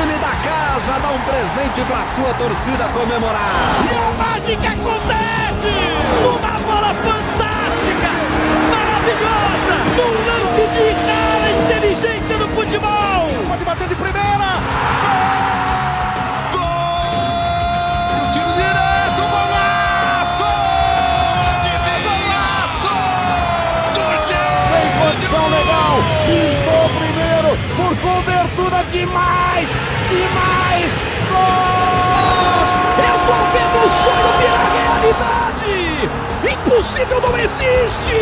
time da casa dá um presente pra sua torcida comemorar. E a mágica acontece! Uma bola fantástica! Maravilhosa! Num lance de rara inteligência no futebol! Pode bater de primeira! Gol! Tiro direto, golaço! Golaço! Tem condição legal! Pintou primeiro por cobertura demais! Demais! Gol! Eu tô vendo o sonho virar realidade! Impossível não existe!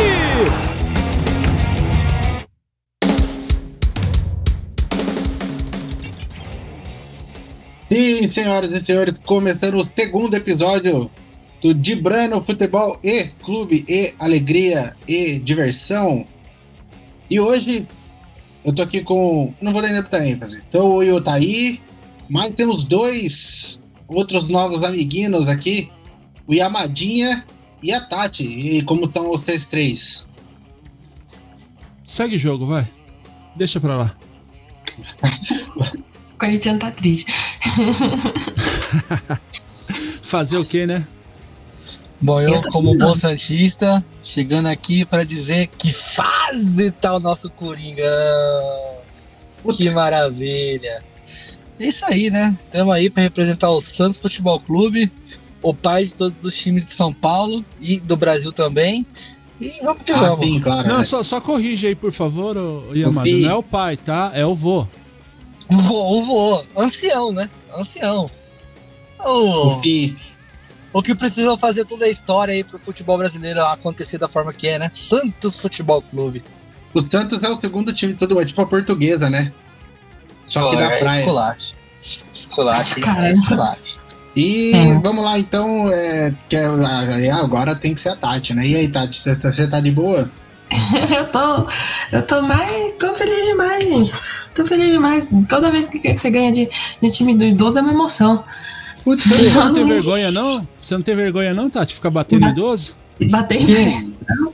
Sim, senhoras e senhores, começando o segundo episódio do Dibrano Futebol e Clube e Alegria e Diversão. E hoje eu tô aqui com. Não vou dar ainda muita ênfase. Então eu tá aí, mas temos dois outros novos amiguinhos aqui: o Yamadinha e a Tati. E como estão vocês três? Segue o jogo, vai. Deixa pra lá. O Corinthians tá triste. Fazer o quê, né? Bom, eu, como bom Santista, chegando aqui pra dizer que fase tá o nosso Coringão. Que maravilha. É isso aí, né? Estamos aí pra representar o Santos Futebol Clube, o pai de todos os times de São Paulo e do Brasil também. E vamos que Ah, vamos. sim, claro. Não, né? só, só corrige aí, por favor, ô, Yamada. Não é o pai, tá? É o vô. Vou, vou. Ancião, né? Ancião. O, O Fi. o que precisam fazer toda a história aí pro futebol brasileiro acontecer da forma que é, né? Santos Futebol Clube. O Santos é o segundo time de todo, é tipo a portuguesa, né? Só que da é praia. esculache. Esculache? Caramba. esculache. E É. vamos lá, então. É, que é- agora tem que ser a Tati, né? E aí, Tati, você- você tá de boa? eu tô. Eu tô mais. tô feliz demais, gente. Tô feliz demais. Toda vez que você ganha de, de time do idoso é uma emoção. Putz, Você não tem Não. vergonha, não? Você não tem vergonha, não, Tati? Ficar batendo em idoso? Bater em Não,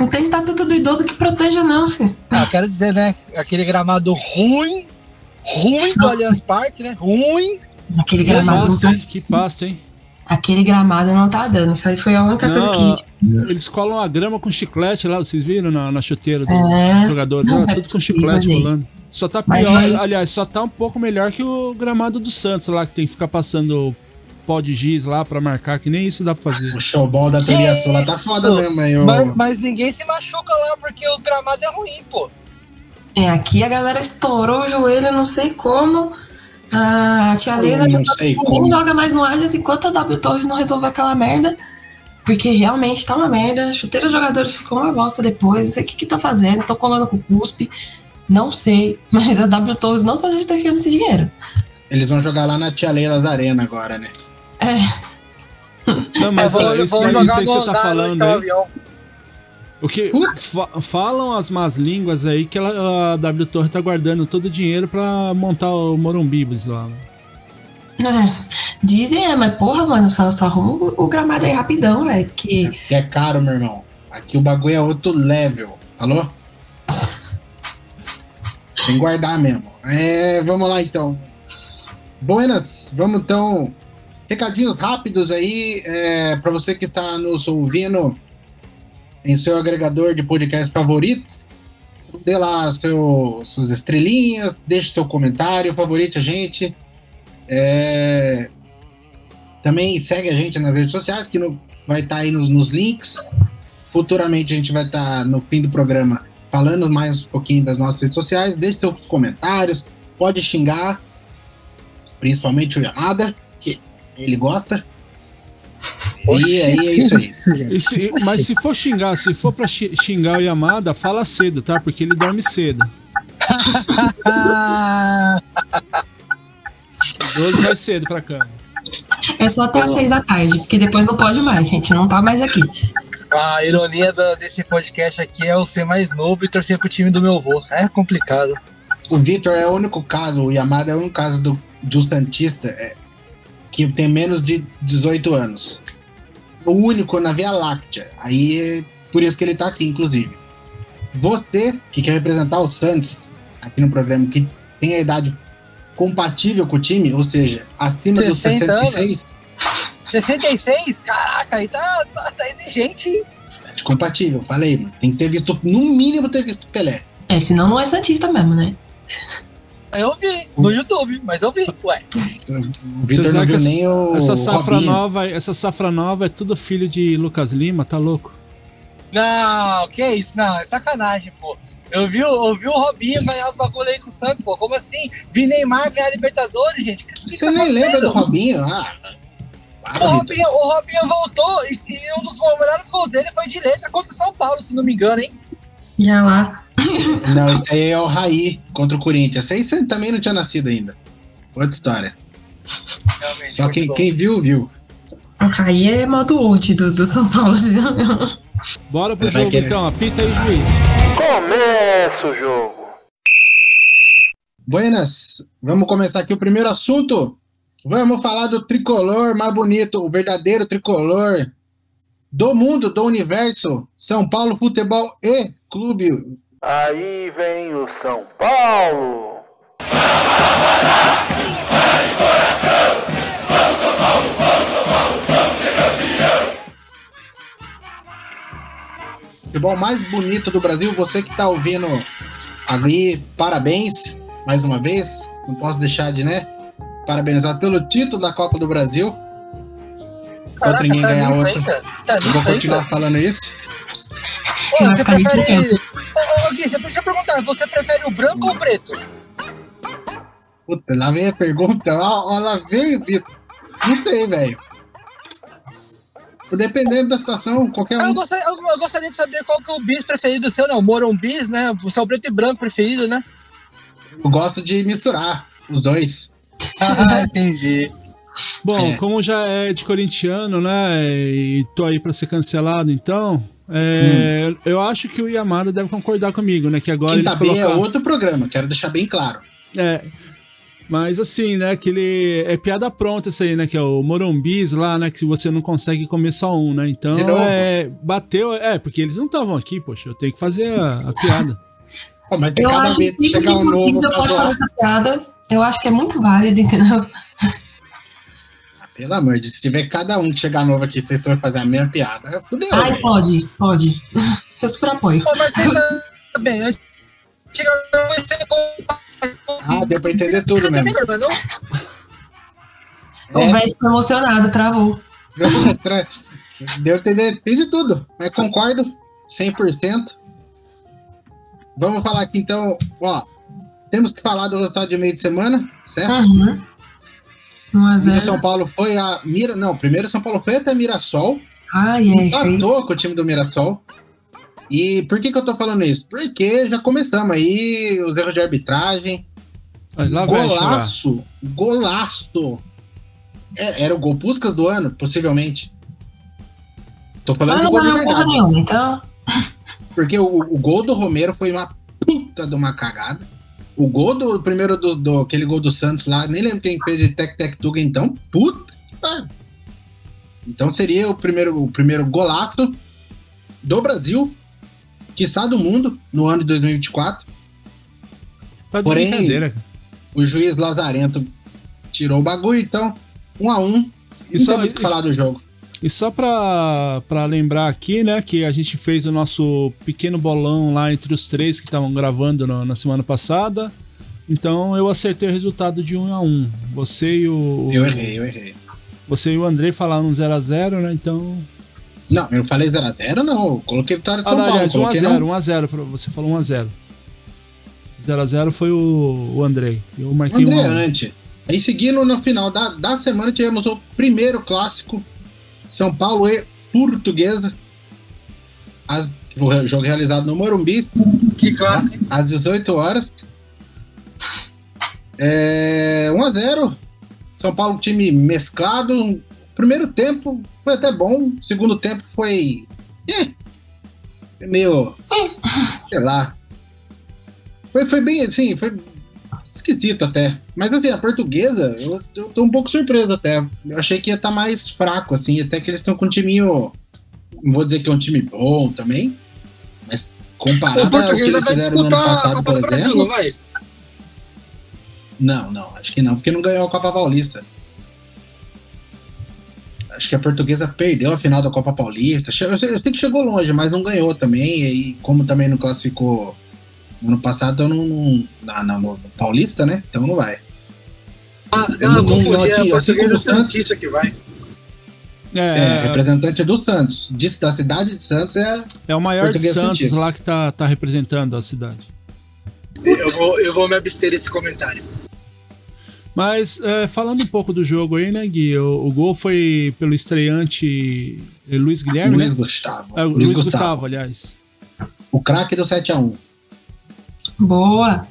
não tem estatuto do idoso que proteja, não, filho. Ah, quero dizer, né? Aquele gramado ruim, ruim do Nossa. Allianz Parque, né? Ruim. Aquele Que gramado não pasto, tá. hein? Que pasto, hein? Aquele gramado não tá dando. Isso aí foi a única coisa que. Não, eles colam a grama com chiclete lá, vocês viram na, na chuteira do É. jogador? Não, Nossa, é tudo com chiclete gente. colando. Só tá pior, aí- aliás, só tá um pouco melhor que o gramado do Santos lá, que tem que ficar passando pó de giz lá pra marcar, que nem isso dá pra fazer. O showball da Toria Sola tá foda mesmo, aí. ô- Mas, mas ninguém se machuca lá porque o gramado é ruim, pô. É, aqui a galera estourou o joelho, não sei como. A tia Leila não sei nem como. joga mais no Allianz enquanto a W Torres não resolveu aquela merda. Porque realmente tá uma merda. Chuteira jogadores ficou uma bosta depois. Não sei o que que tá fazendo. Tô colando com cuspe. Não sei. Mas a W Torres não só a gente tá enfiando esse dinheiro. Eles vão jogar lá na Tia Leilas Arena agora, né? É, Não, mas É, ó, isso, aí- jogar isso aí que você tá falando o aí. O que fa- falam as más línguas aí que ela, a W Torre tá guardando todo o dinheiro pra montar o Morumbibas lá. é. Dizem, é, mas porra, mano, só, só arruma o, o gramado aí rapidão, velho. Porque Que é caro, meu irmão. Aqui o bagulho é outro level. Alô? Tem que guardar mesmo. É, vamos lá então. Buenas, vamos então. Recadinhos rápidos aí é, para você que está nos ouvindo em seu agregador de podcast favoritos. Dê lá seu, suas estrelinhas, deixe seu comentário, favorite a gente. É, também segue a gente nas redes sociais, que no- vai estar aí nos, nos links. Futuramente a gente vai estar no fim do programa falando mais um pouquinho das nossas redes sociais. Deixe seus comentários, pode xingar, principalmente o Yamada, que ele gosta. E aí é isso aí. Mas se for xingar, se for pra xi- xingar o Yamada, fala cedo, tá? Porque ele dorme cedo. Ah, O idoso vai cedo pra cama. é só até às seis da tarde, porque depois não pode mais, gente. Não tá mais aqui. a ironia do- desse podcast aqui é eu ser mais novo e torcer pro time do meu avô. É complicado. O Vitor é o único caso, o Yamada é o único caso do, do Santista é, que tem menos de 18 anos. O único na Via Láctea. Aí é por isso que ele tá aqui, inclusive. Você que quer representar o Santos aqui no programa, que tem a idade compatível com o time, ou seja, acima dos 60 anos. 66, 66? Caraca, aí tá, tá, tá exigente, hein? compatível, falei, mano. Tem que ter visto, no mínimo, ter visto o Pelé. É, senão não é Santista mesmo, né? Eu vi no YouTube, mas eu vi. Ué, O Vitor não que viu essa- nem o. Essa safra Robinho. nova, essa safra nova é tudo filho de Lucas Lima, tá louco? não, que isso? Não, é sacanagem, pô. Eu vi, o- eu vi o Robinho ganhar os bagulho aí com o Santos, pô. Como assim? Vi Neymar ganhar Libertadores, gente. Que, que Você tá nem lembra do? Robinho? Ah, O. Robinho, o Robinho voltou e, e um dos melhores gols dele foi letra contra o São Paulo, se não me engano, hein? Já lá. Não, esse aí é o Raí contra o Corinthians. Esse aí você também não tinha nascido ainda. Outra história. Realmente, Só quem, bom. quem viu, viu. Aí é modo old do, do São Paulo. Bora pro Vai jogo então, apita aí, juiz. Começa o jogo. Buenas, vamos começar aqui o primeiro assunto. Vamos falar do tricolor mais bonito, o verdadeiro tricolor do mundo, do universo. São Paulo Futebol e Clube. Aí vem o São Paulo. Futebol mais bonito do Brasil. Você que tá ouvindo aí, parabéns mais uma vez. Não posso deixar de, né? Parabenizar pelo título da Copa do Brasil. Caraca, ninguém tá ganhar outro. Tá Eu vou continuar ainda? falando isso. Vai você prefere... Ô, ô, Gui, você deixa eu perguntar, você prefere o branco ou o preto? Puta, lá vem a pergunta. Ó, ó, lá vem o Vitor. Não sei, velho. Dependendo da situação, qualquer Ah, eu, um. gostaria, eu- eu gostaria de saber qual que é o bis preferido seu, né? O Moron bis, né? O seu preto e branco preferido, né? Eu gosto de misturar os dois. Ah, entendi. Bom, É. como já é de corintiano, né? E tô aí pra ser cancelado, então. É, Eu acho que o Yamada deve concordar comigo, né? Que agora Quinta eles é colocaram. outro programa, quero deixar bem claro. É. Mas assim, né, que ele é piada pronta isso aí, né, que é o Morumbis lá, né, que você não consegue comer só um, né? Então, De novo? é, bateu, é, porque eles não estavam aqui, poxa, eu tenho que fazer a, a piada. Ó, mas Eu acho que sempre que um possível pode zoar. fazer essa piada. Eu acho que é muito válido, entendeu? Pelo amor de Deus, se tiver cada um que chegar novo aqui, vocês forem fazer a mesma piada, fudeu, Ai, velho. pode, pode. Eu super apoio. Pô, mas bem, você Ah, deu pra entender tudo mesmo. não? O É. velho ficou emocionado, travou. Deu pra entender, fiz de tudo, mas concordo 100%. Vamos falar aqui então, ó, temos que falar do resultado de meio de semana, certo? Uhum. 1 a O 0 São Paulo foi a Mira, não, primeiro São Paulo foi até Mirassol, Ai, é isso empatou com o time do Mirassol. E por que que eu tô falando isso? Porque já começamos aí os erros de arbitragem, Lá golaço, golaço. É, era o gol Puskas do ano, possivelmente. Tô falando Mas não gol de ganhou porra verdade. nenhuma, então. Porque o, o gol do Romero foi uma puta de uma cagada. O gol do primeiro do, do- aquele gol do Santos lá, nem lembro quem fez de Tec Tec Tuga então, puta que. Então seria o primeiro, o primeiro golaço do Brasil, quiçá do mundo, no ano de 2024. Tá de Porém-. O juiz Lazarento tirou o bagulho, então, um a um. E Não só- tem muito que isso- falar do jogo. E só pra, pra lembrar aqui, né, que a gente fez o nosso pequeno bolão lá entre os três que estavam gravando no- na semana passada. Então eu acertei o resultado de 1 a 1 Você e o. Eu errei, eu errei. Você e o Andrei falaram 0x0, né? Então. Não, eu não falei 0x0, não. Eu coloquei vitória de Ah, São não, Paulo. aliás, coloquei 1x0, não. 1x0. pra- Você falou 1x0. 0x0 foi o, o Andrei. Eu marquei André 1x1. antes. Aí seguindo no final da, da semana tivemos o primeiro clássico São Paulo e Portuguesa. As, o jogo realizado no Morumbi, Que classe. às 18 horas. É, 1 a 0 São Paulo, time mesclado. Primeiro tempo foi até bom. Segundo tempo foi. foi meio. sei lá. Foi, foi bem assim, foi esquisito até. Mas assim, a portuguesa, eu, eu tô um pouco surpreso até. Eu achei que ia estar mais fraco, assim, até que eles estão com um timinho. Não vou dizer que é um time bom também, mas comparado O ao que português eles vai disputar a passado, Copa por do Brasil, exemplo. não vai? Não, não, acho que não, porque não ganhou a Copa Paulista. Acho que a portuguesa perdeu a final da Copa Paulista. Eu sei, eu sei que chegou longe, mas não ganhou também. E como também não classificou ano passado, eu não. não na, na, no Paulista, né? Então não vai. Ah, não, não, confundi, é a portuguesa Santista que vai. É, é, representante do Santos. De, da cidade de Santos é. É o maior de Santos lá que tá, tá representando a cidade. Eu vou, eu vou me abster desse comentário. Mas é, falando um pouco do jogo aí, né, Gui? O, o gol foi pelo estreante Luiz Guilherme, Luiz né? Gustavo. É, Luiz, Luiz Gustavo. Gustavo, aliás. O craque do 7x1. Boa!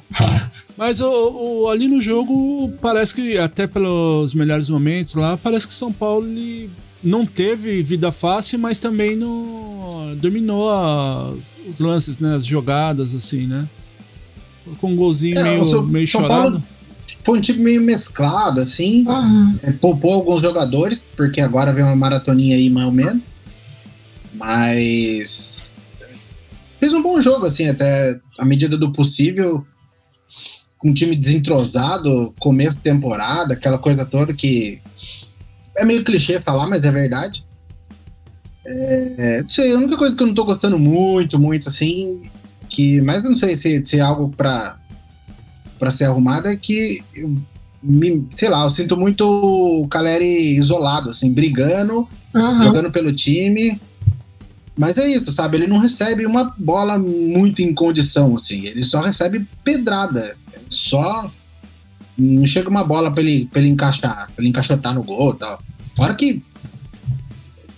Mas o, o, ali no jogo, parece que, até pelos melhores momentos lá, parece que São Paulo ele não teve vida fácil, mas também não dominou as, os lances, né? As jogadas, assim, né? Com um golzinho é, meio, seu, meio São chorado. Paulo foi um time meio mesclado, assim. Uhum. É, poupou alguns jogadores, porque agora vem uma maratoninha aí, mais ou menos. Mas. Fez um bom jogo, assim, até à medida do possível. Com um time desentrosado, começo de temporada, aquela coisa toda que. É meio clichê falar, mas é verdade. É, não sei, a única coisa que eu não tô gostando muito, muito, assim. Que, mas eu não sei se, se é algo pra para ser arrumada é que me, sei lá, eu sinto muito o Caleri isolado, assim, brigando, uhum. jogando pelo time. Mas é isso, sabe? Ele não recebe uma bola muito em condição, assim. Ele só recebe pedrada. Só. Não chega uma bola pra ele, pra ele encaixar, pra ele encaixotar no gol e tal. Hora que.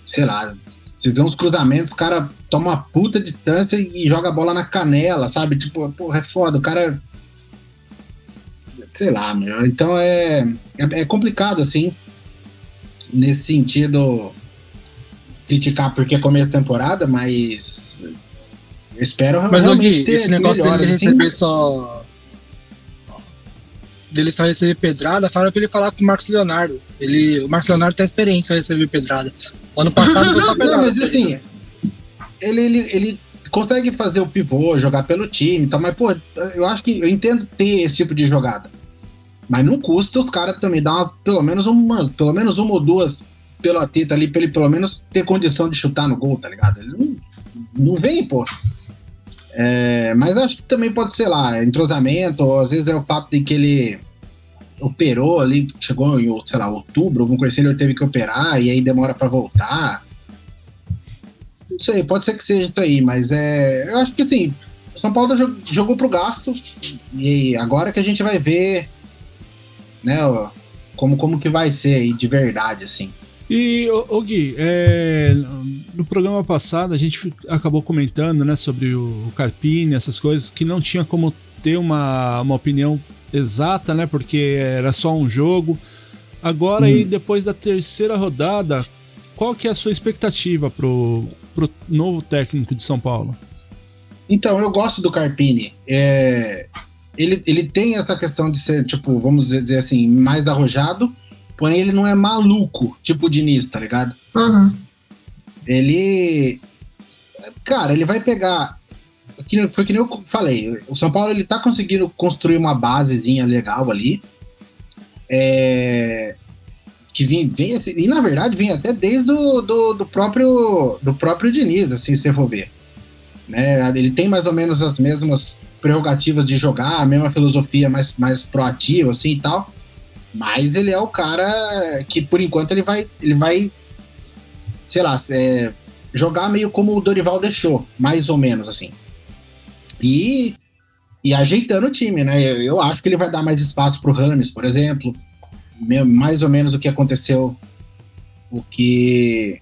Sei lá. Você vê uns cruzamentos, o cara toma uma puta distância e joga a bola na canela, sabe? Tipo, porra, é foda. O cara sei lá, meu. Então é, é, é complicado, assim, nesse sentido, criticar porque é começo de temporada, mas eu espero mas, realmente Gui, ter esse negócio dele assim. receber só dele só receber pedrada, fala pra ele falar com o Marcos Leonardo. Ele, o Marcos Leonardo tá experiente só receber pedrada. Ano passado foi só pedrada. Não, mas assim, ele, ele, ele consegue fazer o pivô, jogar pelo time, então, mas, pô, eu acho que eu entendo ter esse tipo de jogada. Mas não custa os caras também dar umas, pelo menos uma, pelo menos uma ou duas pela teta ali, pra ele pelo menos ter condição de chutar no gol, tá ligado? Ele não, não vem, pô. É, mas acho que também pode ser lá, entrosamento, ou às vezes é o fato de que ele operou ali, chegou em, sei lá, outubro, alguma coisa assim, ele teve que operar e aí demora para voltar. Não sei, pode ser que seja isso aí, mas é. Eu acho que assim, o São Paulo jogou pro gasto e agora que a gente vai ver né? Como, como que vai ser aí de verdade, assim. E, ô, Gui, é, no programa passado a gente acabou comentando né, sobre o Carpini, essas coisas, que não tinha como ter uma, uma opinião exata, né? Porque era só um jogo. Agora, hum. aí, depois da terceira rodada, qual que é a sua expectativa pro, pro novo técnico de São Paulo? Então, eu gosto do Carpini. É, ele, ele tem essa questão de ser, tipo, vamos dizer assim, mais arrojado, porém ele não é maluco, tipo o Diniz, tá ligado? Uhum. Ele. Cara, ele vai pegar. Foi que nem eu falei, o São Paulo ele tá conseguindo construir uma basezinha legal ali. É, que vem, vem assim, e na verdade vem até desde do, do, do, próprio do próprio Diniz, assim, se for ver. Né? Ele tem mais ou menos as mesmas prerrogativas de jogar, a mesma filosofia mais, mais proativa, assim e tal. Mas ele é o cara que, por enquanto, ele vai, ele vai sei lá, é, jogar meio como o Dorival deixou, mais ou menos, assim. E, e ajeitando o time, né? Eu, eu acho que ele vai dar mais espaço pro Rames, por exemplo. Mais ou menos o que aconteceu, o que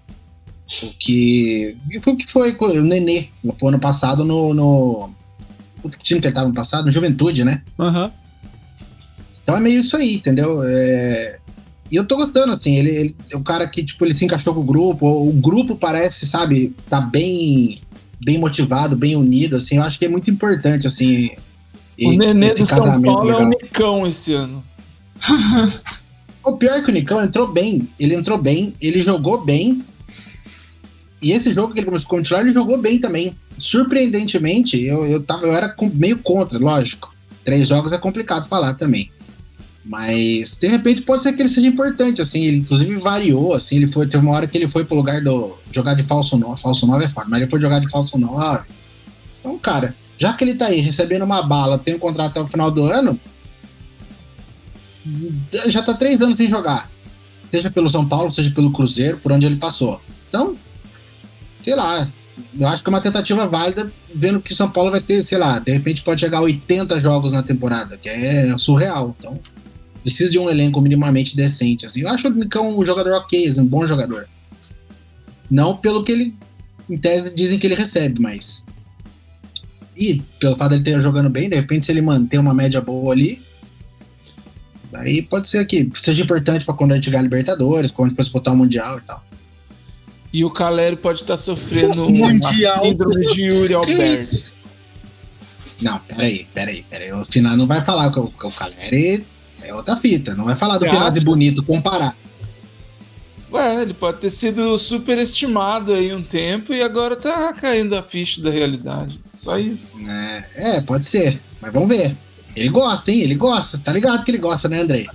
o que foi o que foi o Nenê no ano passado no, no, que time que ele tava no passado? No Juventude, né? Uhum. Então é meio isso aí, entendeu? É... E eu tô gostando, assim, ele, ele é um cara que, tipo, ele se encaixou com o grupo, o grupo parece, sabe, tá bem, bem motivado, bem unido, assim, eu acho que é muito importante, assim, o Nenê do São Paulo legal. é o Nicão esse ano. o pior é que o Nicão entrou bem, ele entrou bem, ele jogou bem, e esse jogo que ele começou a continuar, ele jogou bem também surpreendentemente, eu, eu, tava, eu era meio contra, lógico. Três jogos é complicado falar também. Mas, de repente, pode ser que ele seja importante, assim, ele inclusive variou, assim, ele foi, teve uma hora que ele foi pro lugar do jogar de falso 9, falso 9 é foda, mas ele foi jogar de falso 9. Então, cara, já que ele tá aí recebendo uma bala, tem um contrato até o final do ano, já tá três anos sem jogar. Seja pelo São Paulo, seja pelo Cruzeiro, por onde ele passou. Então, sei lá, eu acho que é uma tentativa válida, vendo que São Paulo vai ter, sei lá, de repente pode chegar a 80 jogos na temporada, que é surreal. Então, precisa de um elenco minimamente decente. Assim. Eu acho o Nicão um jogador ok, um bom jogador. Não pelo que ele, em tese, dizem que ele recebe, mas. E pelo fato dele ter jogando bem, de repente, se ele manter uma média boa ali, aí pode ser que seja importante para quando a gente ganhar Libertadores, quando a gente disputar o Mundial e tal. E o Caleri pode estar sofrendo uma Mundial. síndrome de Yuri Alberto. Não, peraí, peraí, peraí. O final não vai falar que o, que o Caleri é outra fita. Não vai falar do de acha? bonito comparar. Ué, ele pode ter sido superestimado aí um tempo e agora tá caindo a ficha da realidade. Só isso. É, é, pode ser. Mas vamos ver. Ele gosta, hein? Ele gosta. Você tá ligado que ele gosta, né, Andrei?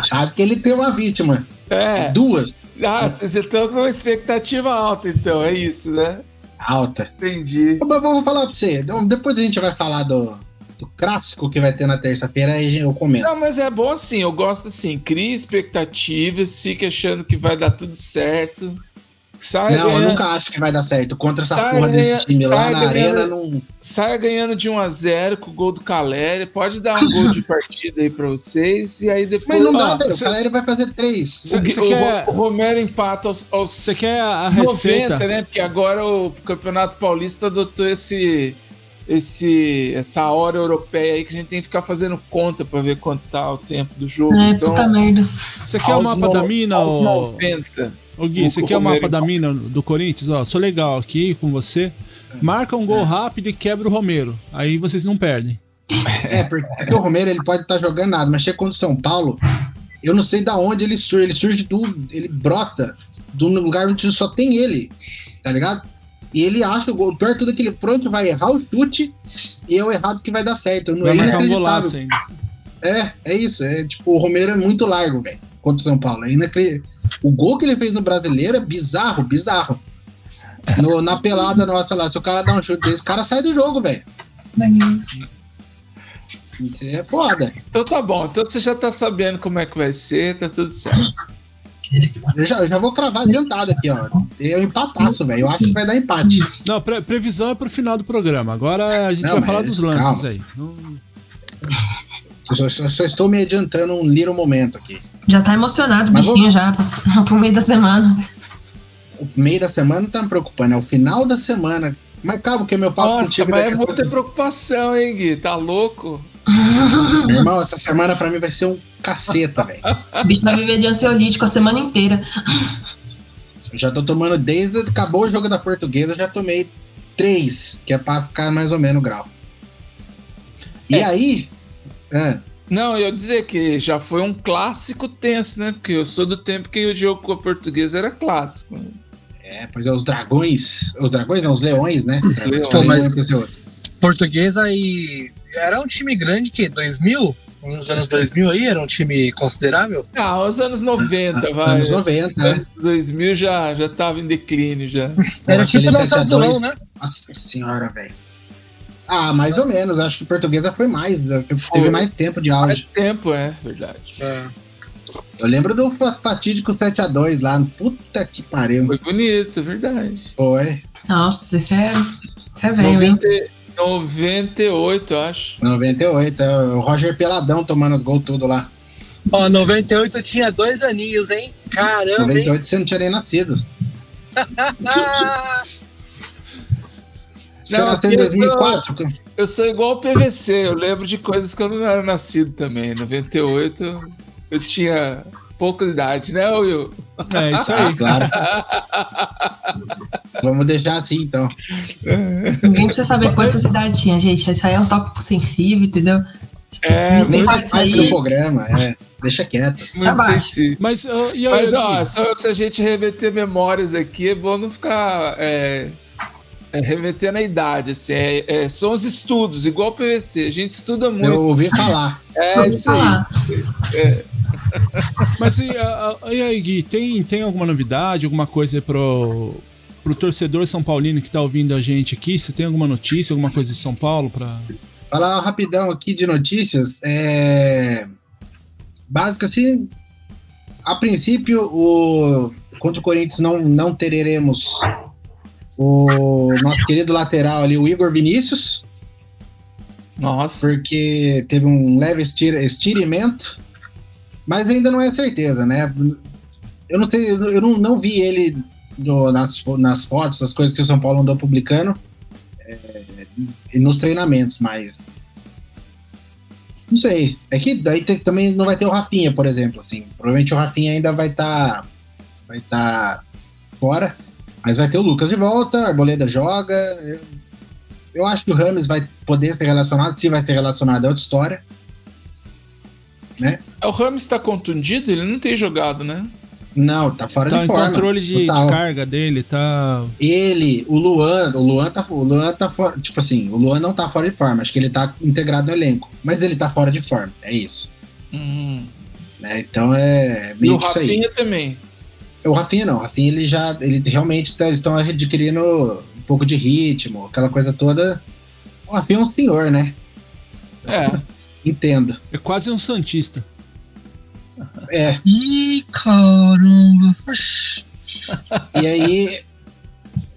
Sabe que ele tem uma vítima. É. Duas. Ah, vocês já estão com uma expectativa alta, então, é isso, né? Alta. Entendi. Mas vamos falar pra você. Então, Depois a gente vai falar do, do clássico que vai ter na terça-feira, aí eu comento. Não, mas é bom assim, eu gosto assim, cria expectativas, fica achando que vai dar tudo certo. Sai Não, eu nunca acho que vai dar certo. Contra essa Sai porra ganha- desse time lá sai na ganhando- arena, não. saia ganhando de 1 a 0 com o gol do Caleri, pode dar um gol de partida aí pra vocês, e aí depois... Mas não dá, Ó, velho. O Caleri vai fazer três. Cê- o, Gui- Você o quer- o Romero empata aos, aos Você quer a 90, receita? né? Porque agora o Campeonato Paulista adotou esse, esse, essa hora europeia aí que a gente tem que ficar fazendo conta pra ver quanto tá o tempo do jogo. É, então, puta merda. Você quer o aos mapa no- da mina, aos ô, 90. ô Gui? o Você quer o mapa da mina do Corinthians? Ó, sou legal aqui com você. Marca um gol rápido e quebra o Romero. Aí vocês não perdem. É, porque o Romero ele pode estar jogando nada, mas chega contra o São Paulo, eu não sei da onde ele surge. Ele surge do. Ele brota do lugar onde só tem ele, tá ligado? E ele acha o gol. O pior tudo é que ele pronto vai errar o chute e é o errado que vai dar certo. Não Vai é marcar um golaço ainda. É, é isso. É tipo, o Romero é muito largo, velho, contra o São Paulo. É O gol que ele fez no brasileiro é bizarro, bizarro. No- na pelada nossa lá, se o cara dá um chute desse, o cara sai do jogo, velho. Isso É foda. Então tá bom, então você já tá sabendo como é que vai ser, tá tudo certo. Eu já, eu já vou cravar adiantado aqui, ó. Eu empataço, velho. Eu acho que vai dar empate. Não, pre- previsão é pro final do programa. Agora a gente Não, vai falar dos lances calma. aí. Não- Eu só, só- só estou me adiantando um little momento aqui. Já tá emocionado o Mas bichinho já, pra- pro meio da semana. O meio da semana não tá me preocupando, é o final da semana. Mas calma, que meu papo Nossa, mas é muita preocupação, hein, Gui? Tá louco? Meu irmão, essa semana pra mim vai ser um caceta, velho. O bicho vai viver de ansiolítico a semana inteira. Eu já tô tomando desde que acabou o jogo da portuguesa, eu já tomei três, que é pra ficar mais ou menos grau. E É. aí. é, Não, eu ia dizer que já foi um clássico tenso, né? Porque eu sou do tempo que o jogo com a portuguesa era clássico. né? é, pois é, os dragões. Os dragões, não, os leões, né? leões. Então, mas- Esse outro. Portuguesa e. Era um time grande que 2000? Nos anos 2000 aí? Era um time considerável? Ah, os anos 90, vai. Anos 90, né? Anos 2000 já, já tava em declínio já. Era tipo aquele nosso 7 a 2. azulão, né? Nossa senhora, velho. Ah, mais ou menos. Acho que portuguesa foi mais. Teve Foi. mais tempo de auge. tempo, é verdade. É. Eu lembro do fa- fatídico 7x2 lá. Puta que pariu. Foi bonito, é verdade. Foi. Nossa, isso é. Isso é velho, hein? 90, 98, eu acho. 98. É o Roger Peladão tomando os gols tudo lá. Ó, 98 eu tinha dois aninhos, hein? Caramba, hein? 98 você não tinha nem nascido. Ah, Você Não, nasceu em eu 2004? Eu sou igual o PVC, eu lembro de coisas que eu não era nascido também. 98, eu tinha pouca idade, né, Will? É isso Ah, aí. claro. Vamos deixar assim, então. Ninguém precisa saber quantas idades tinha, gente. Isso aí é um tópico sensível, entendeu? É, parte do aí. programa. É. Deixa quieto. Muito. Mas, ó, e, Mas, e- ó, só se a gente remeter memórias aqui, é bom não ficar é, É remetendo a idade, assim. É, é, são os estudos, igual o PVC. A gente estuda muito. Eu ouvi falar. É, isso aí. É. Mas e, a- a- e aí, Gui, tem, tem alguma novidade, alguma coisa aí pro, pro torcedor São Paulino que tá ouvindo a gente aqui? Você tem alguma notícia, alguma coisa de São Paulo pra. Falar rapidão aqui de notícias. É... Básica, assim. A princípio, o... contra o Corinthians não, não teremos o nosso querido lateral ali, o Igor Vinícius, Nossa. porque teve um leve estir- estiramento, mas ainda não é certeza, né? Eu não sei, eu não, não vi ele no- nas, nas fotos, as coisas que o São Paulo andou publicando é, e nos treinamentos, mas não sei. É que daí tem- também não vai ter o Rafinha, por exemplo, assim. Provavelmente o Rafinha ainda vai estar vai tá fora, mas vai ter o Lucas de volta, a Arboleda joga. Eu, eu acho que o Rames vai poder ser relacionado, se vai ser relacionado é outra história. Né? O Ramos tá contundido? Ele não tem jogado, né? Não, tá fora Tá de em forma. controle de, de carga dele, tá. Ele, o Luan, o Luan tá, o Luan tá fora, tipo assim, o Luan não tá fora de forma, acho que ele tá integrado no elenco, mas ele tá fora de forma, é isso. Né? Então é E meio o isso aí. Rafinha também. O Rafinha não, o Rafinha ele já, ele realmente tá, eles estão adquirindo um pouco de ritmo, aquela coisa toda. O Rafinha é um senhor, né? É. Entendo. É quase um Santista. É, Ih, caramba. E aí.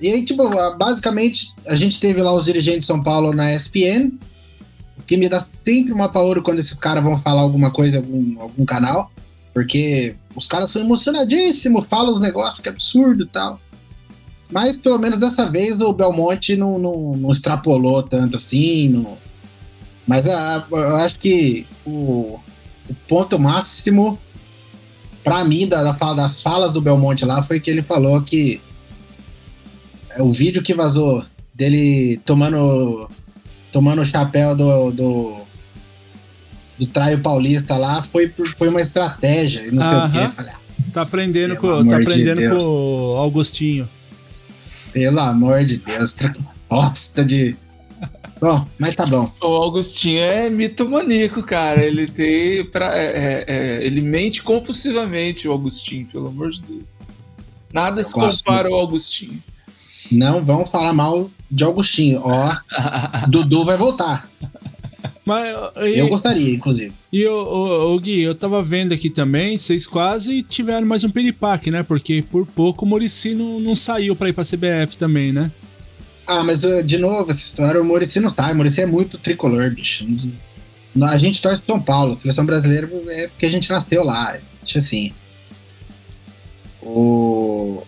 E aí, tipo, basicamente, a gente teve lá os dirigentes de São Paulo na ESPN, o que me dá sempre uma paouro quando esses caras vão falar alguma coisa em algum, algum canal, porque os caras são emocionadíssimos, falam os negócios que é absurdo e tal. Mas pelo menos dessa vez o Belmonte não, não, não extrapolou tanto assim. Não... Mas a- eu acho que o, o ponto máximo pra mim da, da das falas do Belmonte lá foi que ele falou que é, o vídeo que vazou dele tomando tomando o chapéu do, do, do Traio Paulista lá foi, foi uma estratégia e não sei o Aham. falei, ah, Tá aprendendo, com, tá de aprendendo Deus. com o Augustinho. pelo amor de Deus, bosta de. Bom, mas tá bom. O Augustinho é mitomaníaco, cara. Ele tem. Pra, é- é- é- ele mente compulsivamente, o Augustinho, pelo amor de Deus. Nada se compara ao Augustinho. Não vão falar mal de Augustinho. Ó, Dudu vai voltar. Mas, e, Eu gostaria, inclusive. e o, o, o Gui, eu tava vendo aqui também, vocês quase tiveram mais um piripaque, né? Porque por pouco o Murici não, não saiu pra ir pra CBF também, né? Ah, mas uh, de novo, essa história, o Murici não sai. O Murici é muito tricolor, bicho. A gente torce pro São Paulo. A seleção brasileira é porque a gente nasceu lá. Assim. O.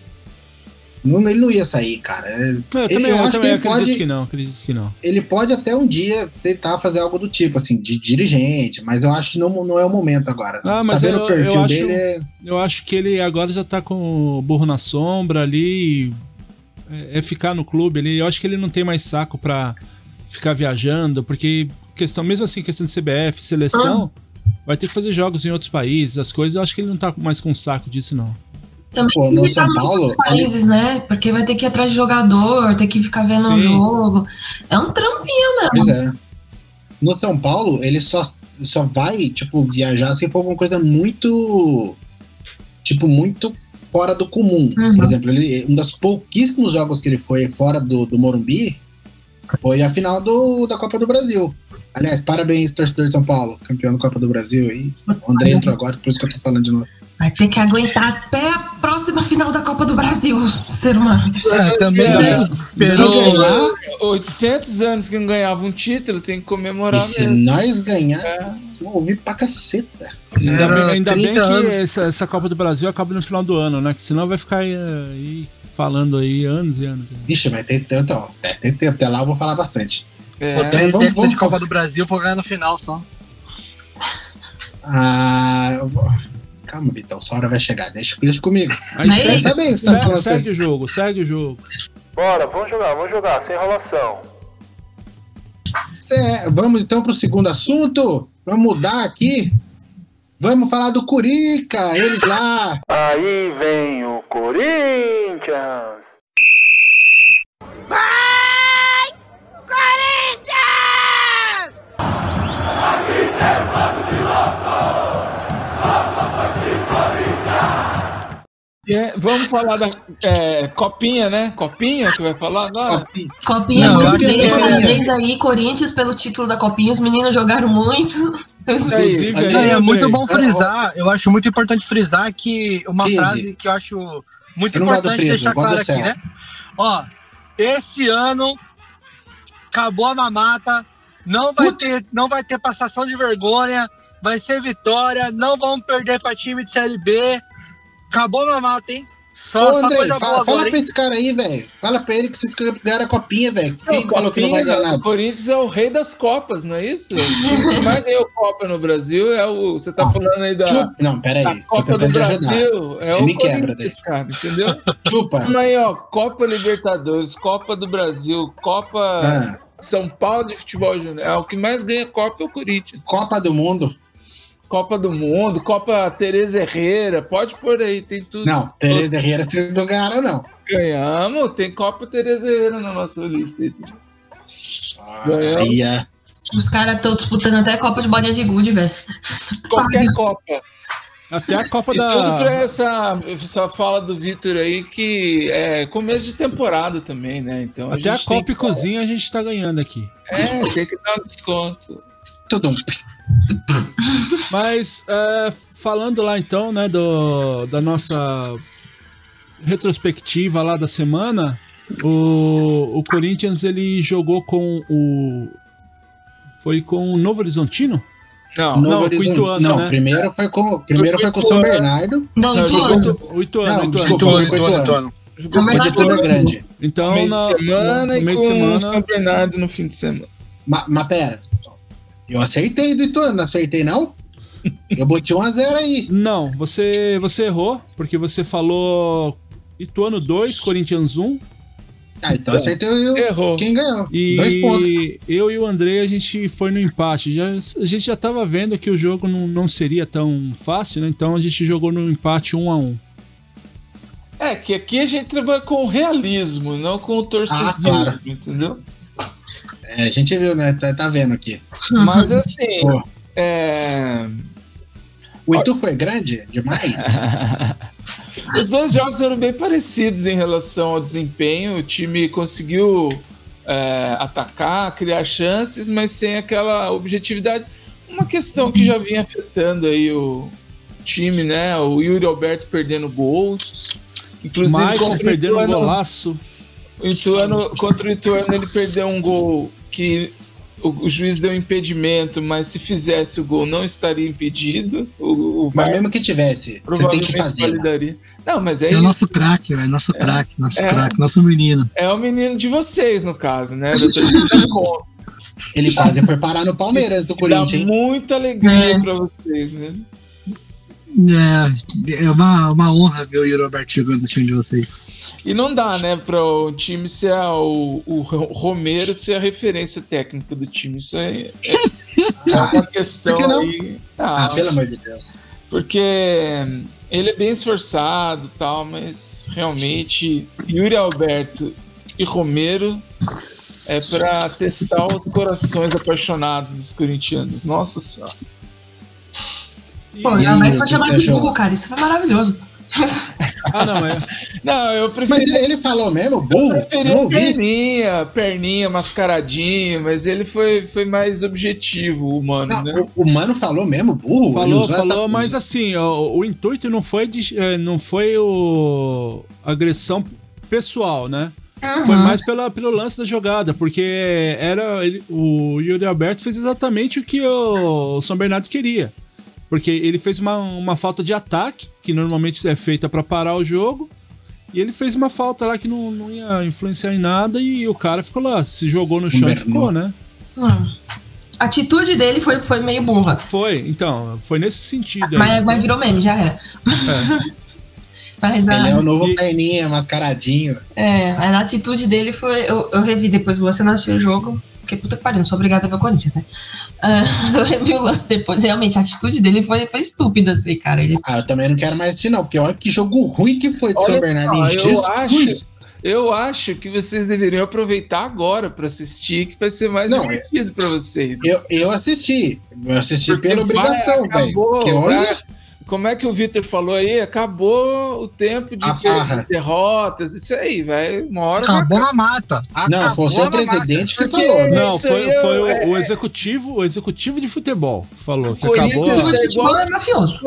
Não, ele não ia sair, cara. É, Eu Ele- também, eu eu acho também que ele acredito pode- que não, acredito que não. Ele pode até um dia tentar fazer algo do tipo, assim, de dirigente, mas eu acho que não, não é o momento agora. Ah, mas Sabendo eu- o perfil eu acho- dele, é, Eu acho que ele agora já tá com o burro na sombra ali. É, é ficar no clube ali. Eu acho que ele não tem mais saco pra ficar viajando, porque questão, mesmo assim, questão de CBF, seleção, vai ter que fazer jogos em outros países, as coisas. Eu acho que ele não tá mais com saco disso, não. Também Pô, tem no São Paulo, países, né? Porque vai ter que ir atrás de jogador, ter que ficar vendo o Sim. jogo. É um trampinho Pois é. No São Paulo, ele só, só vai, tipo, viajar se for alguma coisa muito. Tipo, muito fora do comum. Uhum. Por exemplo, ele, um dos pouquíssimos jogos que ele foi fora do, do Morumbi foi a final do, da Copa do Brasil. Aliás, parabéns, torcedor de São Paulo, campeão da Copa do Brasil. E o André entrou agora, por isso que eu tô falando de novo. Vai ter que aguentar até a próxima final da Copa do Brasil, ser humano. É, também É. Esperou. ganhar, 800 anos que não ganhava um título, tem que e comemorar se mesmo. nós ganhar, É. vão ouvir pra caceta. Ainda Era bem, ainda bem 30 que essa, essa Copa do Brasil acaba no final do ano, né? Que senão vai ficar aí, aí falando aí anos e anos. Vixe, mas tem tanto, ó. é, tem tempo. Até lá eu vou falar bastante. É, Pô, três vamos- déficits vamos- de Copa do Brasil por ganhar no final só. Ah, eu vou- calma, Vitão, sua hora vai chegar. Deixa, deixa comigo. Aí Mas- segue, Pensa bem, se- Santos. segue o jogo, segue o jogo. Bora, vamos jogar, vamos jogar, sem enrolação. Cê- vamos então pro segundo assunto. Vamos mudar aqui. Vamos falar do Curica, eles lá. Aí vem o Corinthians. Que- Vamos falar da é, copinha, né? Copinha que vai falar agora? Copinha Não, eu muito bem, é- aí, Corinthians, pelo título da Copinha. Os meninos jogaram muito. Inclusive, Aí, aí, Não, é muito bom frisar, eu acho muito importante frisar que uma Frise. frase que eu acho muito não importante friso, deixar claro aqui, né? Ó, esse ano acabou a mamata, não vai ter, não vai ter passação de vergonha, vai ser vitória, não vamos perder pra time de série B. Acabou a mamata, hein? Só, Ô, só André, coisa fala, boa fala agora, pra hein? esse cara aí, velho. Fala pra ele que vocês ganharam a copinha, velho. Quem Não, falou que não vai ganhar O nada? Corinthians é o rei das Copas, não é isso? O que mais ganhou Copa no Brasil é o. Você tá Ah, falando aí da, Chupa. Não, pera aí. Copa do. Brasil. É Você o me quebra, Corinthians, cara, entendeu? Chupa. Vamos aí, ó. Copa Libertadores, Copa do Brasil, Copa Ah, São Paulo de Futebol Júnior. É o que mais ganha Copa é o Corinthians. Copa do Mundo. Copa do Mundo, Copa Tereza Herrera, pode pôr aí, tem tudo. Não, Tereza Herrera vocês não ganharam, não. Ganhamos, tem Copa Tereza Herrera na nossa lista. aí. Ganhamos. Aí, é. Os caras estão disputando até a Copa de Bolinha de Gude, velho. Qualquer Copa. até a Copa E tudo pra da. essa, essa fala do Vitor aí, que é começo de temporada também, né? Então Até a tem Copa e que- Cozinha a gente tá ganhando aqui. É, tem que dar um desconto. Tudo um. Mas é, falando lá então, né, do, da nossa retrospectiva lá da semana, o, o Corinthians ele jogou com o. Foi com o Novo Horizontino? Não, Novo não, com o Horizonte. Ituano, Não, né? primeiro foi com, primeiro Foi foi com o São Ituano. Bernardo. Não, Não, Ituano. O Ituano, o Ituano. Ituano, o Ituano, Ituano. Ituano. São de Bernardo jogou- Grande. Então, meio na, de semana no e meio com de semana. o São Bernardo no fim de semana. Mas, mas pera. Eu acertei do Ituano, não acertei não? Eu botei 1x0 aí. Não, você, você errou, porque você falou Ituano 2, Corinthians 1. Ah, então acertei eu, Errou. quem ganhou. Dois pontos. E eu e o André, a gente foi no empate. Já, a gente já tava vendo que o jogo não, não seria tão fácil, né? Então a gente jogou no empate 1 a 1 É, que aqui a gente trabalha com o realismo, não com o torcedor, Ah, claro. entendeu? É, a gente viu, né? Tá, tá vendo aqui. Mas assim, Pô, é... o Itu foi grande demais. os dois jogos foram bem parecidos em relação ao desempenho. O time conseguiu é, atacar, criar chances, mas sem aquela objetividade. Uma questão que já vinha afetando aí o time, né? O Yuri Alberto perdendo gols. Inclusive, Michael perdendo um Ituano- golaço. O Ituano, contra o Ituano, ele perdeu um gol que o, o juiz deu impedimento, mas se fizesse o gol não estaria impedido. O, o Mas VAR mesmo que tivesse, você tem provavelmente que fazer. né? validaria. Não, mas é, É o isso. nosso craque, velho. Nosso craque, nosso É. craque, nosso menino. é o menino de vocês, no caso, né? Ele quase foi parar no Palmeiras do Dá Corinthians, hein? muita alegria É. pra vocês, né? É, é uma, uma honra ver o Yuri Alberto jogando no time de vocês. E não dá, né, para o time ser a- o, o Romero ser a referência técnica do time. Isso é, é, é uma questão Por que não? aí. Ah, Ah, pelo amor de Deus. Porque ele é bem esforçado e tal, mas realmente Yuri Alberto e Romero é para testar os corações apaixonados dos corintianos. Nossa senhora. Pô, E e o que chamar de achou? burro, cara. Isso foi maravilhoso. Ah, não, é. Não, eu prefiro. Mas ele, ele falou mesmo, burro? Eu preferi perninha, perninha, mascaradinho, mas ele foi, foi mais objetivo, o mano, Não, né? o, o mano falou mesmo, burro? Falou, falou, mas assim, o, o intuito não foi, de, eh, não foi o agressão pessoal, né? Foi mais pela, pelo lance da jogada, porque era ele- o Yuri Alberto fez exatamente o que o São Bernardo queria. Porque ele fez uma, uma falta de ataque, que normalmente é feita para parar o jogo, e ele fez uma falta lá que não, não ia influenciar em nada, e o cara ficou lá, se jogou no chão e ficou, né? Hum. A atitude dele foi, foi meio burra. Foi, então, foi nesse sentido. Mas, mas virou meme, já era. mas, a, Ele é o novo E- perninha, mascaradinho. é, mas a atitude dele foi. Eu, eu revi depois do lance, eu não assisti o jogo. Porque puta que pariu, não sou obrigada a ver o Corinthians, né? Mas eu revi o lance depois. Realmente, a atitude dele foi, foi estúpida, assim, cara. Ele, Ah, eu também não quero mais assistir, não, porque olha que jogo ruim que foi do São Bernardinho. eu Jesus acho, eu acho que vocês deveriam aproveitar agora pra assistir, que vai ser mais Não, divertido pra vocês. Eu, eu assisti. Eu assisti Porque pela obrigação, velho. olha. Como é que o Vitor falou aí? Acabou o tempo de derrotas, isso aí, vai. Uma hora Acabou na mata. Não, Acabou foi o seu na mata. presidente que Porque- falou. né? Não, isso foi, aí foi o, é- o executivo, o executivo de futebol que falou que Corinthians acabou. O é futebol igual- é mafioso.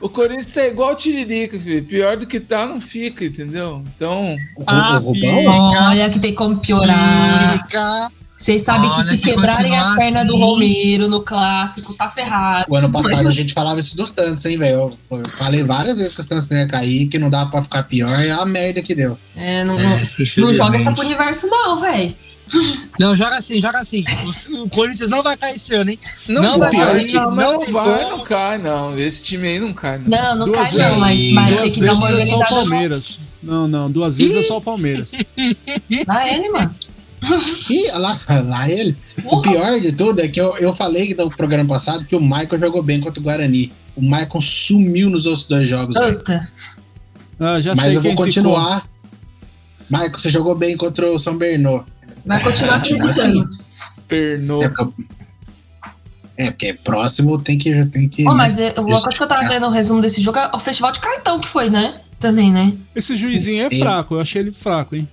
O Corinthians tá igual o Tiririca, filho. Pior do que tá, não fica, entendeu? Então. O, Ah, o fica. Olha que tem como piorar. Fica. Vocês sabem que Olha, se se quebrarem as pernas do assim- Romero no clássico, tá ferrado. O ano passado a gente falava isso dos tantos, hein, velho? Eu falei várias vezes que os tantos não iam cair, que não dava pra ficar pior, é a merda que deu. É, não, É, não, joga essa pro universo, não, velho. Não, joga assim, joga assim. O, Corinthians não vai cair esse ano, hein? Não, Não vai, vai, não, não não tem vai, não cai, não. Esse time aí não cai, não. Não, não Duas cai não, mas, mas duas tem que dar uma vezes é só o organizada. Palmeiras. Não, não, duas vezes é só o Palmeiras. Vai ele, mano. Ih, olha lá, lá ele. O pior de tudo é que eu, eu falei no programa passado que o Michael jogou bem contra o Guarani. O Michael sumiu nos outros dois jogos. Puta. Ah, já Mas sei eu quem vou ficou. continuar. Michael, você jogou bem contra o São Bernô. Vai continuar acreditando. Pernou. É porque, é, porque próximo tem que. Tem que né? mas é, uma coisa que eu tava vendo no resumo desse jogo é o festival de cartão que foi, né? Também, né? Esse juizinho é fraco, eu achei ele fraco, hein?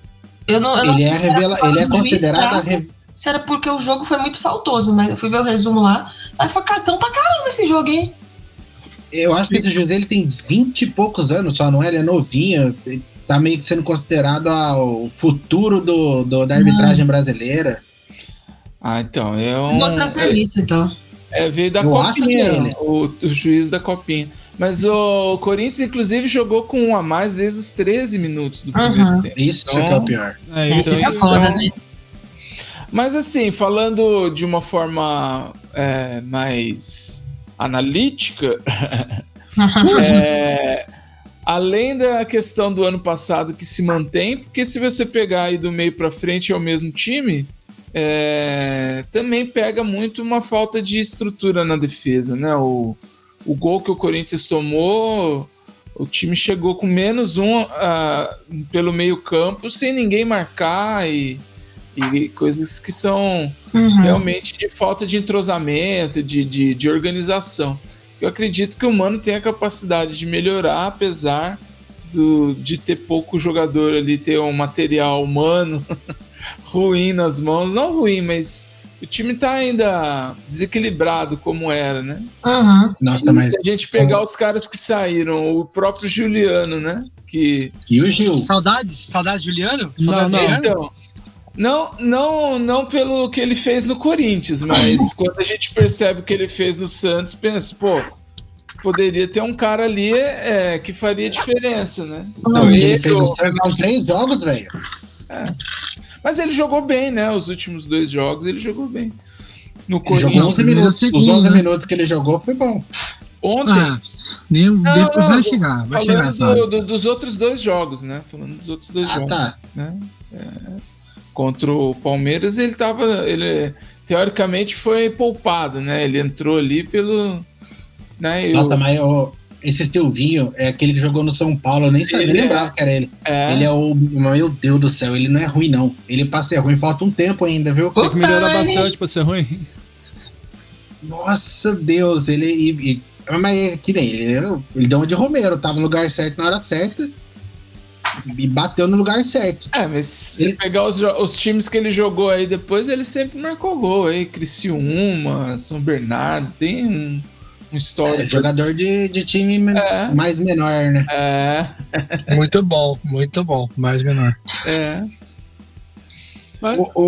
Eu não, eu não Ele é, se era revela, ele é juiz considerado. a fraco, re- Se era porque o jogo foi muito faltoso, mas eu fui ver o resumo lá. Mas foi cartão pra caramba esse jogo, hein? Eu acho que esse José ele tem 20 e poucos anos só, não é? Ele é novinho. Tá meio que sendo considerado a- o futuro do, do- da arbitragem brasileira. Ah, então. É um. Eles mostraram é- serviço, então. É, veio da Eu acho que copinha, é ele. o, o juiz da copinha. Mas o Corinthians, inclusive, jogou com um a mais desde os 13 minutos do primeiro Uhum. tempo. Isso Então- que é o pior. É, É, então, isso que é isso foda, é um- né? Mas assim, falando de uma forma é, mais analítica, é, além da questão do ano passado que se mantém, porque se você pegar aí do meio pra frente é o mesmo time, é, também pega muito uma falta de estrutura na defesa, né? O, o gol que o Corinthians tomou, o time chegou com menos um ah, pelo meio campo, sem ninguém marcar e, e coisas que são Uhum. realmente de falta de entrosamento, de, de, de organização. Eu acredito que o Mano tem a capacidade de melhorar, apesar do, de ter pouco jogador ali, ter um material humano ruim nas mãos. Não ruim, mas o time tá ainda desequilibrado como era, né? Uhum. Nossa, mas. Se a gente pegar os caras que saíram, o próprio Juliano, né? Que E o Gil? Saudade? Saudade, Juliano? Não, Saudade, não. Juliano? Então, não, não, não pelo que ele fez no Corinthians, mas quando a gente percebe o que ele fez no Santos, pensa, pô, poderia ter um cara ali é, que faria diferença, né? Não, ele ele fez o Santos três jogos, velho. Mas ele jogou bem, né? Os últimos dois jogos ele jogou bem. No Corinthians, jogou 11 minutos. Os segundo, 11 né? minutos que ele jogou foi bom. ontem. Ah, nem- Não, depois não, vai chegar, vai chegar, Falando sabe? do- do- dos outros dois jogos, né? Falando dos outros dois Ah, jogos. tá. né? É, contra o Palmeiras, ele tava. Ele teoricamente foi poupado, né? Ele entrou ali pelo. Né, e Nossa, o- mas o- esse Silvinho é aquele que jogou no São Paulo, eu nem sabia, Ele nem é- lembrava que era ele. é, Ele é o. Meu Deus do céu, ele não é ruim, não. Ele pra ser ruim falta um tempo ainda, viu? Tem que melhorar bastante pra ser ruim. Nossa Deus, ele. E, e- mas é que nem ele, ele deu uma de Romero, tava no lugar certo na hora certa. E bateu no lugar certo. é, mas se Ele- pegar os, os times que ele jogou aí depois, ele sempre marcou gol aí. Criciúma, São Bernardo, tem um, um É, histórico. jogador de, de time É. mais menor, né? É, Muito bom, muito bom, mais menor. é. O,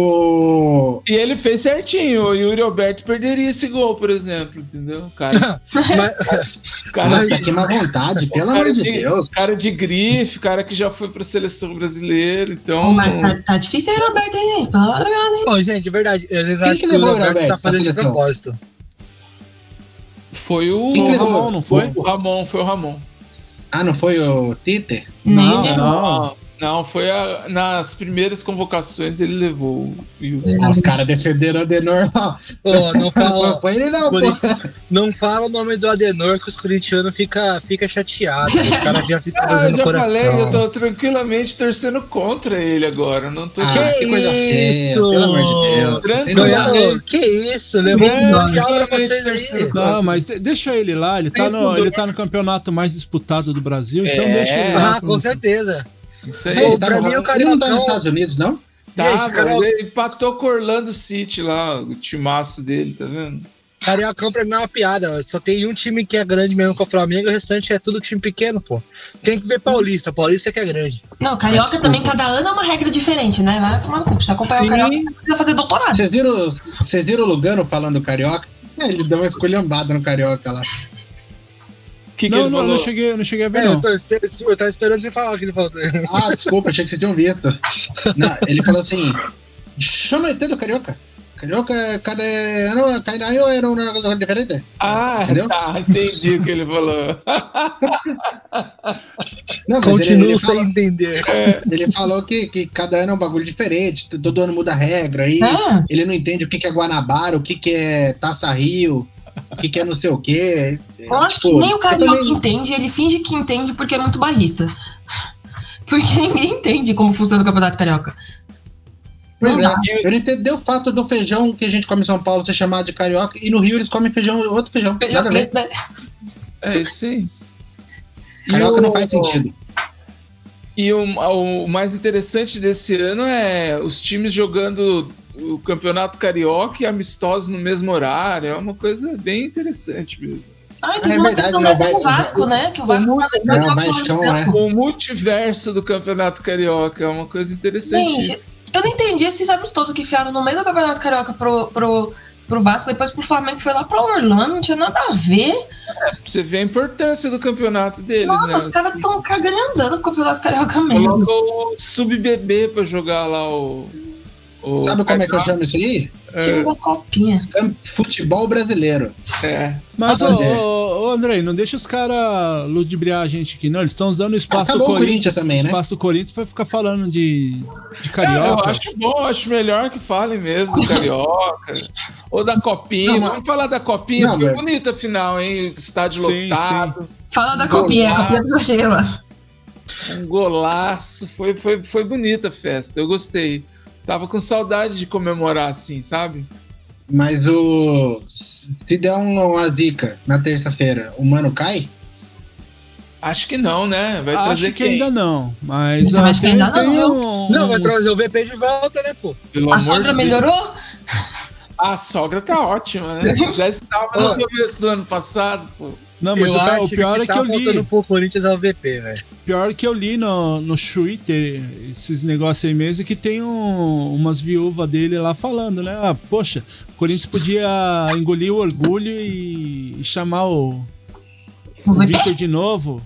o- E ele fez certinho. O Yuri Alberto perderia esse gol, por exemplo, entendeu? O cara, Mas, o cara, Nossa, que má vontade, pelo cara amor de Deus. cara de grife, cara que já foi pra seleção brasileira, então. Mas tá, tá difícil aí, Roberto, hein, gente? Pelo amor de Deus, hein? Ô, gente, de verdade, Quem acho que que, o o Roberto Roberto tá pra fazendo de propósito. Foi o, o? Ramon, não foi? o Ramon, foi o Ramon. Ah, não foi o Tite? Não, eu. não. Não, foi a- nas primeiras convocações ele levou o Hugo. Os caras defenderam o Adenor. ó. Ô, não fala, Põe ele não, Cori- pô. não fala o nome do Adenor que os corintianos ficam fica chateados. Os caras já ficam Ah, eu fazendo já coração. falei, eu tô tranquilamente torcendo contra ele agora. Não tô Ah, Que que coisa feia, isso? pelo amor de Deus. Ganhou. Que isso? Levou esse Não, nome pra vocês aí. Não, mas de- deixa ele lá, ele tá, no, ele tá no campeonato mais disputado do Brasil, então É. deixa ele lá. Ah, com certeza. Isso aí. Pô, tá pra mim, o ele não tá nos Estados Unidos, não? Tá, cara- ele empatou com o Orlando City lá, o timaço dele, tá vendo? Cariocão pra mim é uma piada. Só tem um time que é grande mesmo que é o Flamengo, o restante é tudo time pequeno, pô. Tem que ver Paulista. Paulista que é grande. Não, carioca também, cada ano é uma regra diferente, né? Vai tomar no cu. Pra você acompanhar Sim. o carioca, você precisa fazer doutorado. Vocês viram, vocês viram o Lugano falando carioca? É, ele deu uma esculhambada no carioca lá. O que, que Não, ele não, falou? não cheguei, não cheguei a ver, É, não. eu, tô, eu tava esperando você falar o que ele falou. Ah, desculpa, achei que vocês tinham visto. Não, ele falou assim: chama ET do carioca. Carioca, cadê? Não, Cainaio era uma coisa diferente. Ah, Entendeu? tá, entendi o que ele falou. Não, Continuo ele, ele, sem falou, entender. ele falou que, que cada ano é um bagulho diferente, todo ano muda a regra. Aí É. ele não entende o que, que é Guanabara, o que, que é Taça Rio, o que, que é não sei o quê. Eu acho Pô, que nem o carioca também- entende, ele finge que entende porque é muito barrista. Porque ninguém entende como funciona o Campeonato Carioca. Pois Não é, dá. eu não entendi o fato do feijão que a gente come em São Paulo ser chamado de carioca e no Rio eles comem feijão, outro feijão. Feijão Nada a ver. preto, né? É isso aí. E Carioca o- não faz sentido. E o, o mais interessante desse ano é os times jogando o Campeonato Carioca e amistosos no mesmo horário. É uma coisa bem interessante mesmo. Ah, teve É uma verdade, questão né? dessa com o Vasco, né? Que o Vasco tava Não, tempo. né? O multiverso do Campeonato Carioca é uma coisa interessante. Gente, eu não entendi esses amistosos que enfiaram no meio do Campeonato Carioca pro, pro, pro Vasco, depois pro Flamengo, que foi lá pra Orlando, não tinha nada a ver. Você vê a importância do campeonato deles, Nossa, né? os caras tão cagando e andando pro Campeonato Carioca mesmo. Colocou o sub-bebê pra jogar lá o. o Sabe como é que eu Carioca. chamo isso aí? Time da copinha. Futebol brasileiro. É. Mas, ô, é. ô, ô, Andrei, não deixa os caras ludibriar a gente aqui, não. Eles estão usando o espaço Acabou do o Corinthians, Corinthians também, né? espaço do Corinthians pra ficar falando de, de Cara, eu carioca. acho bom, eu acho melhor que falem mesmo do Carioca. ou da Copinha. Não, mas- Vamos falar da Copinha, Não, porque é bonita a final, hein? Estádio Sim, lotado. Fala da copinha, a copinha do Gela. Um golaço. Foi, foi, foi bonita a festa. Eu gostei. Tava com saudade de comemorar assim, sabe? Mas o. Se der um- uma dica na terça-feira, o mano cai? Acho que não, né? Vai trazer Acho que quem? ainda não, mas Eu ah, acho que ainda não, um- Não, vai uns- trazer o VP de volta, né, pô? Pelo A sogra de melhorou? A sogra tá ótima, né? Já estava no começo do ano passado, pô. Não, mas eu o, acho o pior que é que tá eu li. pro Corinthians é o VP, velho. Pior que eu li no, no Twitter esses negócios aí mesmo, que tem um- umas viúvas dele lá falando, né? Ah, poxa, o Corinthians podia engolir o orgulho e, e chamar o, O de novo.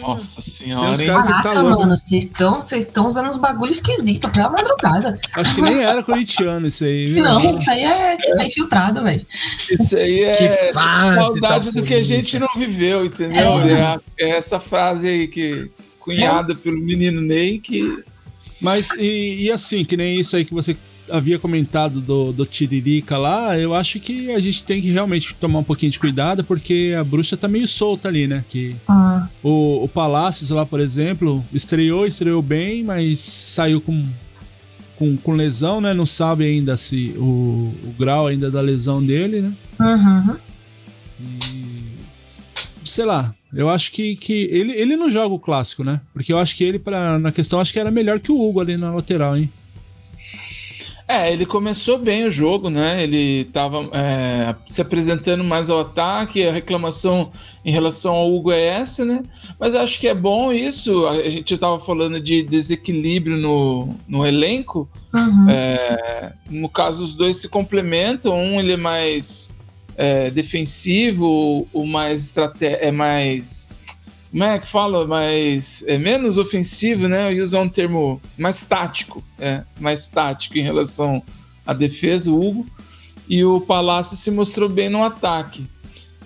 Nossa senhora, hein? Caraca, tá mano, vocês estão vocês estão usando uns bagulhos esquisitos pela madrugada. Acho que nem era corintiano isso aí. viu? Não, isso aí é, é infiltrado, velho. Isso aí é Que fase saudade tá do que a gente não viveu, entendeu? É. É, a- é essa frase aí que cunhada pelo menino Ney que Mas, e, e assim, que nem isso aí que você havia comentado do, do Tiririca lá, eu acho que a gente tem que realmente tomar um pouquinho de cuidado, porque a bruxa tá meio solta ali, né? Que Ah, o, o Palácios lá, por exemplo, estreou, estreou bem, mas saiu com, com, com lesão, né? Não sabe ainda se o, o grau ainda da lesão dele, né? uhum. E. Sei lá, eu acho que, que ele, ele não joga o clássico, né? Porque eu acho que ele, pra, na questão, acho que era melhor que o Hugo ali na lateral, hein? É, ele começou bem o jogo, né? Ele tava é, se apresentando mais ao ataque, a reclamação em relação ao Hugo é essa, né? Mas acho que é bom isso. A gente tava falando de desequilíbrio no, no elenco. Uhum. É, no caso, os dois se complementam. Um ele é mais é, defensivo, o mais estratégico, é mais. Como é que fala? Mais, é menos ofensivo, né? Ia usar um termo mais tático, é, mais tático em relação à defesa, o Hugo. E o Palácio se mostrou bem no ataque.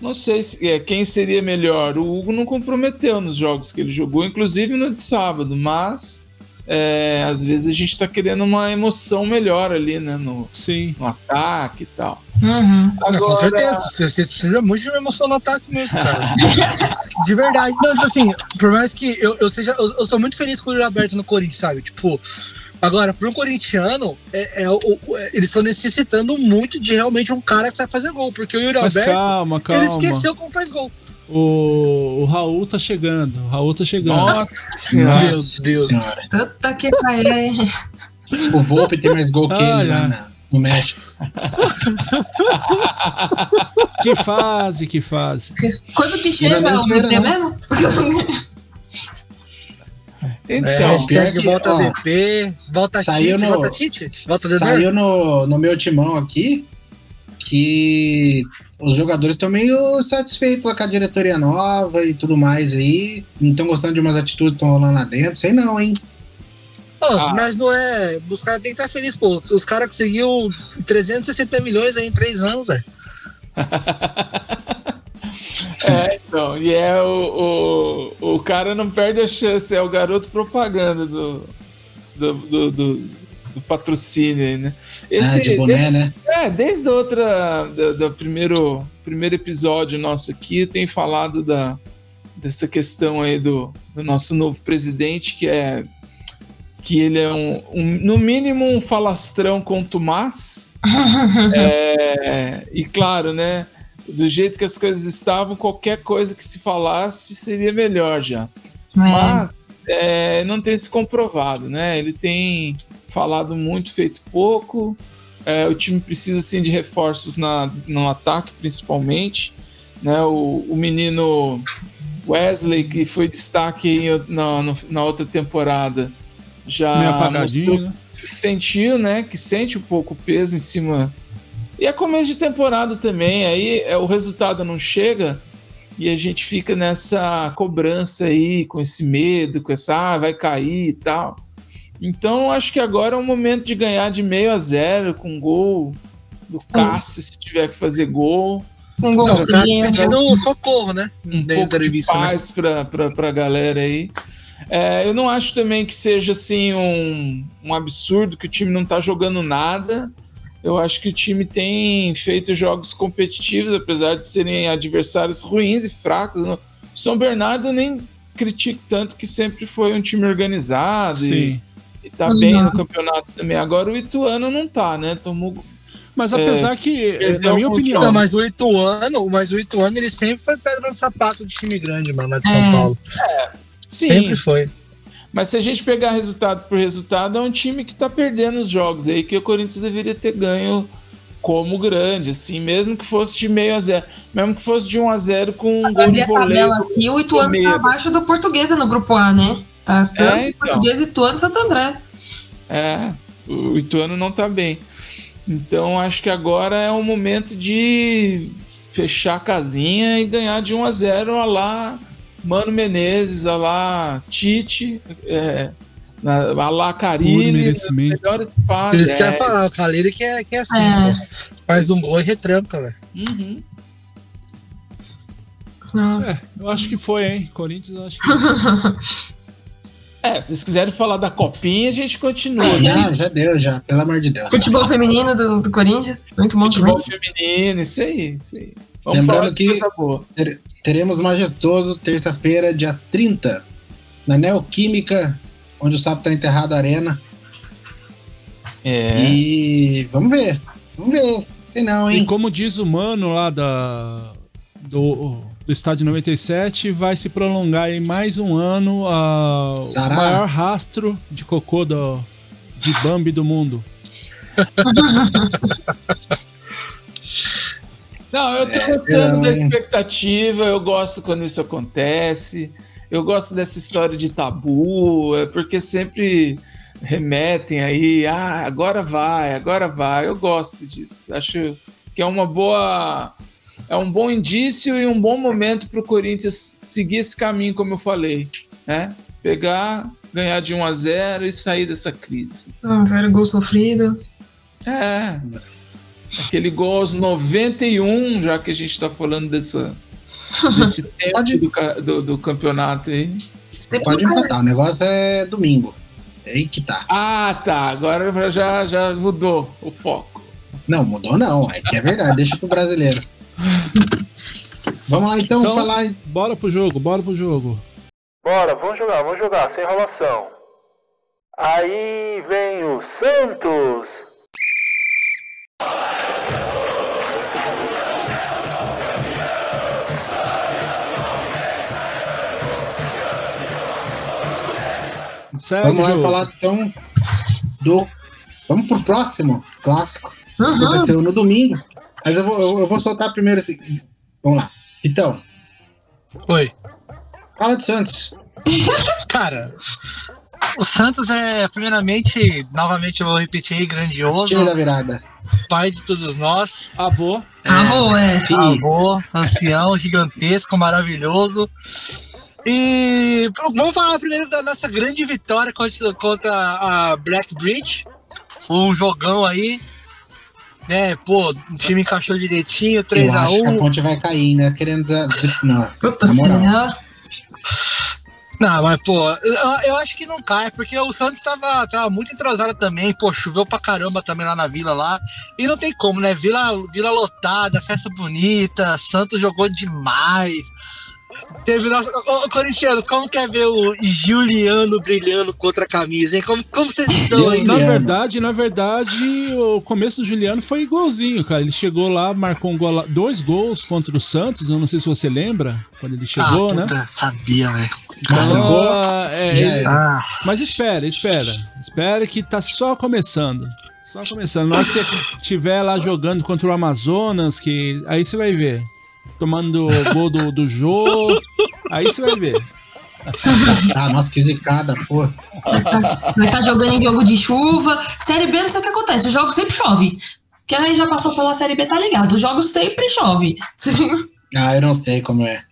Não sei se, é, quem seria melhor. O Hugo não comprometeu nos jogos que ele jogou, inclusive no de sábado, mas é, às vezes a gente tá querendo uma emoção melhor ali, né? No, Sim. no ataque e tal. Uhum. Ah, com certeza. Vocês precisam muito de uma emoção no ataque mesmo, cara. de verdade. Não, tipo assim, por mais que eu, eu seja. Eu, eu sou muito feliz com o Yuri Alberto no Corinthians, sabe? Tipo. Agora, para um corintiano, é, é, é, eles estão necessitando muito de realmente um cara que vai fazer gol. Porque o Yuri Mas Alberto, calma, ele calma. esqueceu como faz gol. O, o Raul tá chegando. O Raul tá chegando. Nossa, Meu Deus. Puta que pariu. O Volpe tem mais gol que ele lá é. na- no México. Que fase, que fase. Quando que chega o VP não. mesmo? Então, pior hashtag que, volta ó, VP, volta saiu Tite, no- volta Tite, volta. Saiu no, no meu timão aqui que os jogadores estão meio satisfeitos com a diretoria nova e tudo mais aí. Não estão gostando de umas atitudes que estão rolando lá dentro. Sei não, hein? Pô, Ah. Mas não é. Os caras têm que estar felizes, pô. Os caras conseguiram 360 milhões aí em três anos, velho. É, então, e é o, o, o cara não perde a chance, é o garoto propaganda do, do, do, do- do patrocínio aí, né? ah, de boné, né? É, desde a outra, do, do primeiro, primeiro episódio nosso aqui, eu tenho falado da, dessa questão aí do, do nosso novo presidente, que é que ele é um, um- no mínimo um falastrão contumaz. É, e claro, né? Do jeito que as coisas estavam, qualquer coisa que se falasse seria melhor já. Mas é, não tem se comprovado, né? Ele tem falado muito, feito pouco. É, o time precisa sim de reforços na, no ataque, principalmente. Né? O, o menino Wesley, que foi destaque aí na, no- na outra temporada, já mostrou né? sentiu, né? Que sente um pouco o peso em cima. E é começo de temporada também, aí é, o resultado não chega e a gente fica nessa cobrança aí, com esse medo, com essa, ah, vai cair e tal. Então acho que agora é o momento de ganhar de meio a zero, com gol do Cássio, se tiver que fazer gol. Um golzinho. pedindo socorro, né? Um pouco de né? paz pra, pra, pra galera aí. É, eu não acho também que seja assim um, um absurdo que o time não tá jogando nada. Eu acho que o time tem feito jogos competitivos, apesar de serem adversários ruins e fracos. O São Bernardo nem critico tanto que sempre foi um time organizado e, Sim. e tá bem no campeonato também. Agora o Ituano não tá, né? Tomou. Mas apesar que, perdeu na minha opinião, Não, mas o Ituano, mas o Ituano ele sempre foi pedra no sapato de time grande, mano, lá de São É. Paulo. Sim, Sempre foi. Mas se a gente pegar resultado por resultado, é um time que tá perdendo os jogos aí que o Corinthians deveria ter ganho como grande, assim, mesmo que fosse de meio a zero. Mesmo que fosse de 1 a 0 com um gol de a voleio. tabela aqui, o Ituano medo. tá abaixo do Portuguesa no grupo A, né? Tá Santos, então. Portuguesa, Ituano e Santo André. É, o Ituano não tá bem. Então acho que agora é o momento de fechar a casinha e ganhar de 1 a 0 a lá Mano Menezes, a lá Tite, é, a lá Carilli, as melhores fases. isso que eu É, ia falar, o Caleri que é, que é assim, É. pô. Faz um gol e retranca, velho. uhum. Nossa. eu acho que foi, hein? Corinthians, eu acho que. É, se vocês quiserem falar da copinha, a gente continua. né? Já, já deu, já, pelo amor de Deus. Futebol feminino do, do Corinthians, muito bom Futebol também. feminino, isso aí, isso aí. Vamos Lembrando que- boa. Teremos majestoso terça-feira, dia 30, na Neoquímica, onde o Sapo tá enterrado a arena. É. E vamos ver. Vamos ver. Tem não, E hein? como diz o mano lá da, do, do estádio 97, vai se prolongar em mais um ano a, o maior rastro de cocô do, de Bambi do mundo. Não, eu tô É, gostando não, da expectativa, eu gosto quando isso acontece. Eu gosto dessa história de tabu, é porque sempre remetem aí, ah, agora vai, agora vai. Eu gosto disso. Acho que é uma boa é um bom indício e um bom momento para o Corinthians seguir esse caminho, como eu falei, né? Pegar, ganhar de 1 a 0 e sair dessa crise. Um zero gol sofrido. É. Aquele gol aos 91, já que a gente tá falando dessa, desse tempo Pode- do, do, do campeonato aí. Pode empatar, o negócio é domingo. É aí que tá. Ah, tá. Agora já, já mudou o foco. Não, mudou não. É que é verdade. Deixa pro brasileiro. Vamos lá então, Então- falar. Bora pro jogo, bora pro jogo. Bora, vamos jogar, vamos jogar, sem enrolação. Aí vem o Santos. Segue Vamos lá falar então do. Vamos pro próximo clássico. Uhum. Aconteceu no domingo. Mas eu vou, eu, eu vou soltar primeiro assim. Vamos lá. Então, Oi. fala do Santos. Cara, o Santos é, primeiramente, novamente eu vou repetir, grandioso, Time da virada. pai de todos nós, Avô. Avô, é. avô, ancião, gigantesco, maravilhoso. E vamos falar primeiro da nossa grande vitória contra, contra a Black Bridge. Um jogão aí. Né, pô, o time encaixou direitinho, Eu acho que a 3x1. ponte vai cair, né? Querendo dizer. Não, Puta na moral. senhora. Não, mas, pô, eu, eu acho que não cai, porque o Santos tava, tava muito entrosado também, pô, choveu pra caramba também lá na vila lá. E não tem como, né? Vila, vila lotada, festa bonita, Santos jogou demais. Teve nossa. Ô, corintianos, como quer ver o Juliano brilhando contra a camisa, hein? Como, como vocês estão, hein? Na verdade, na verdade, o começo do Juliano foi igualzinho, cara. Ele chegou lá, marcou um gol lá- dois gols contra o Santos. Eu não sei se você lembra quando ele chegou, ah, né? puta, sabia, velho. Ah, é, ele-. Ah, Mas espera, espera. Espera que tá só começando. Só começando. Na hora que você estiver lá jogando contra o Amazonas, que aí você vai ver. Tomando o gol do, do jogo. Aí você vai ver. Ah, nossa, que zicada, pô. Vai estar jogando em jogo de chuva. Série B, não sei o que acontece. Os jogos sempre chove. Quem aí já passou pela Série B tá ligado. Os jogos sempre chove. Ah, eu não sei como é.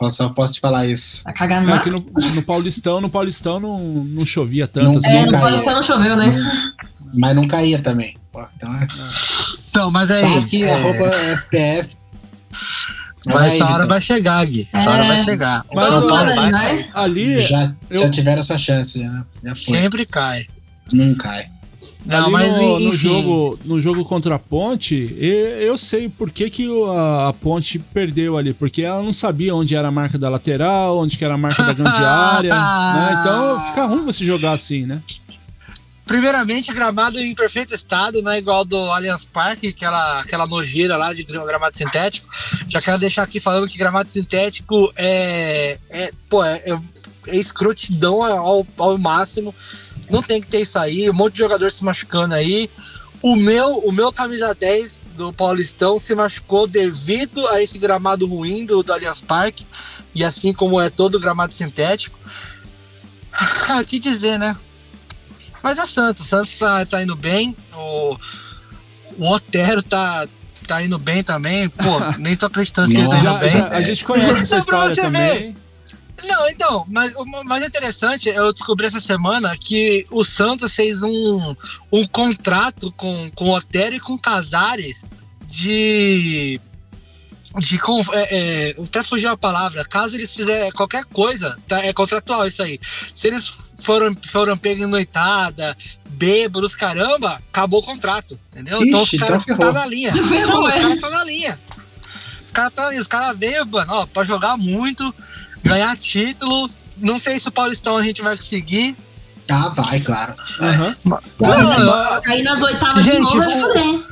Eu só posso te falar isso. Vai cagar no É que no, no Paulistão, no Paulistão não, não chovia tanto Não- assim. É, no caía. Paulistão não choveu, né? Mas não caía também. Então é. então, mas aí. Saque, é, arroba FPF. Mas essa hora vai chegar, Gui. Essa hora É. vai chegar. O Mas São Paulo vai né? Ali, Já, eu- já tiveram sua chance, já, já foi. Sempre cai. Não cai. Não, ali mas no, no jogo, no jogo contra a Ponte, eu sei por que, que a, a Ponte perdeu ali, porque ela não sabia onde era a marca da lateral, onde que era a marca da grande área, né? Então fica ruim você jogar assim, né? Primeiramente, gramado em perfeito estado, não é igual do Allianz Parque, aquela, aquela nojeira lá de gra- gramado sintético. Já quero deixar aqui falando que gramado sintético é. é pô, é, é, é escrotidão ao, ao máximo. Não tem que ter isso aí, um monte de jogador se machucando aí. O meu, o meu camisa 10 do Paulistão se machucou devido a esse gramado ruim do, do Allianz Parque, e assim como é todo gramado sintético. O que dizer, né? Mas é Santos, o Santos tá, tá indo bem, o, o Otero tá, tá indo bem também, pô, nem tô acreditando que ele tá indo Já- bem. já- a gente conhece essa pra história você também. Não, então, mas o mais interessante, eu descobri essa semana que o Santos fez um, um contrato com, com o Otero e com Casares de. De, é, é, até fugiu a palavra. Caso eles fizerem qualquer coisa, tá, é contratual isso aí. Se eles foram, foram pegos em noitada, bêbados, caramba, acabou o contrato. Entendeu? então os Ixi, caras tá ferrou. na linha. Não, os é. caras tá na linha. Os caras tá, os cara veio, mano, ó, pra jogar muito, ganhar título. Não sei se o Paulistão a gente vai conseguir. Ah, vai, claro. Aham. Não, Cair nas oitavas de Gente, novo é o- foder, hein?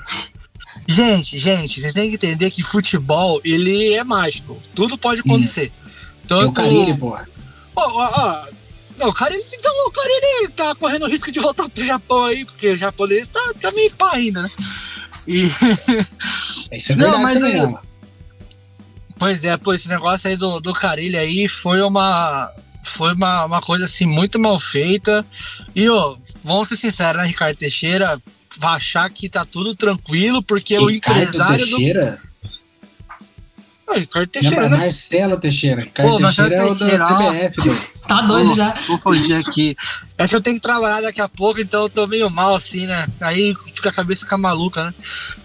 Gente, gente, vocês têm que entender que futebol, ele é mágico. Tudo pode acontecer. Tem o Tanto... Carilli, porra. Ó, ó, ó. Não, o cara, ele, então, o cara ele tá correndo risco de voltar pro Japão aí, porque o japonês tá, tá meio pá ainda, né? E, Isso é Não, mas também, é- ó. pois é, pô, esse negócio aí do, do Carilho aí foi uma. Foi uma, uma coisa assim muito mal feita. E, ó, vamos ser sinceros, né, Ricardo Teixeira? Vai achar que tá tudo tranquilo, porque o Ricardo empresário do. Teixeira? Ah, Ricardo Teixeira, Lembra né? Marcelo Teixeira. Ricardo Pô, Marcelo Teixeira é o Teixeira, ó. da CBF, doido. Tá doido Pô, já. Confundi aqui. É que eu tenho que trabalhar daqui a pouco, então eu tô meio mal assim, né? Aí fica a cabeça fica maluca, né?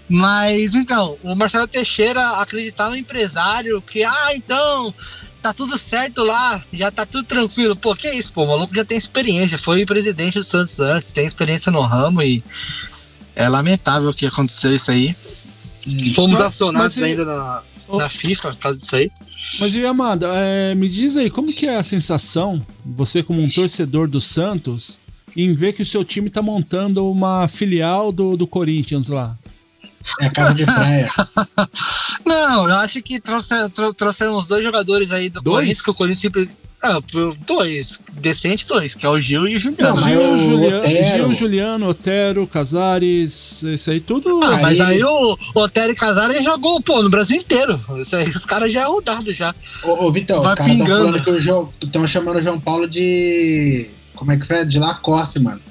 Mas então, o Marcelo Teixeira acreditar no empresário que, ah, então, tá tudo certo lá, já tá tudo tranquilo. Pô, que isso, pô, o maluco já tem experiência, foi presidente do Santos antes, tem experiência no ramo e é lamentável que aconteceu isso aí. Fomos Mas- acionados mas e- ainda na, Na FIFA por causa disso aí. Mas e Amanda, é, me diz aí, como que é a sensação, você como um torcedor do Santos, em ver que o seu time tá montando uma filial do, do Corinthians lá? É a casa de praia. Não, eu acho que trouxe, trou- trouxemos dois jogadores aí do Dois? Corinthians, que o Corinthians sempre. Ah, dois. Decente dois, que é o Gil e o Juliano. Não, Gil, o Juliano, Otero- Gil, Juliano, Otero, Casares, isso aí tudo. Ah, mas Aí- aí o Otero e Casares jogou, pô, no Brasil inteiro. Isso aí, os caras já é rodado já. Ô, ô Vitão, Vai os caras estão pingando. falando que o João. Estão chamando o João Paulo de. Como é que foi? De Lacoste, mano.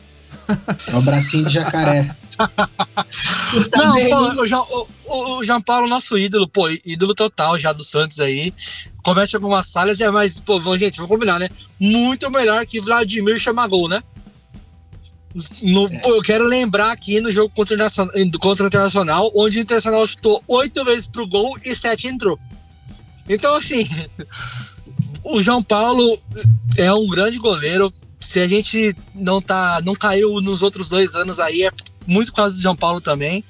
É o bracinho de jacaré. Não, pô, o, João- o- o- João Paulo, nosso ídolo, pô, ídolo total já do Santos aí. Comete algumas falhas, é mais, pô, gente, vamos combinar, né? Muito melhor que Vladimir Chamagol, né? No- pô, eu quero lembrar aqui no jogo contra o, Nacional, contra o Internacional, onde o Internacional chutou oito vezes pro gol e sete entrou. Então, assim, o João Paulo é um grande goleiro. Se a gente não tá, não caiu nos outros dois anos aí, é muito por causa do João Paulo também.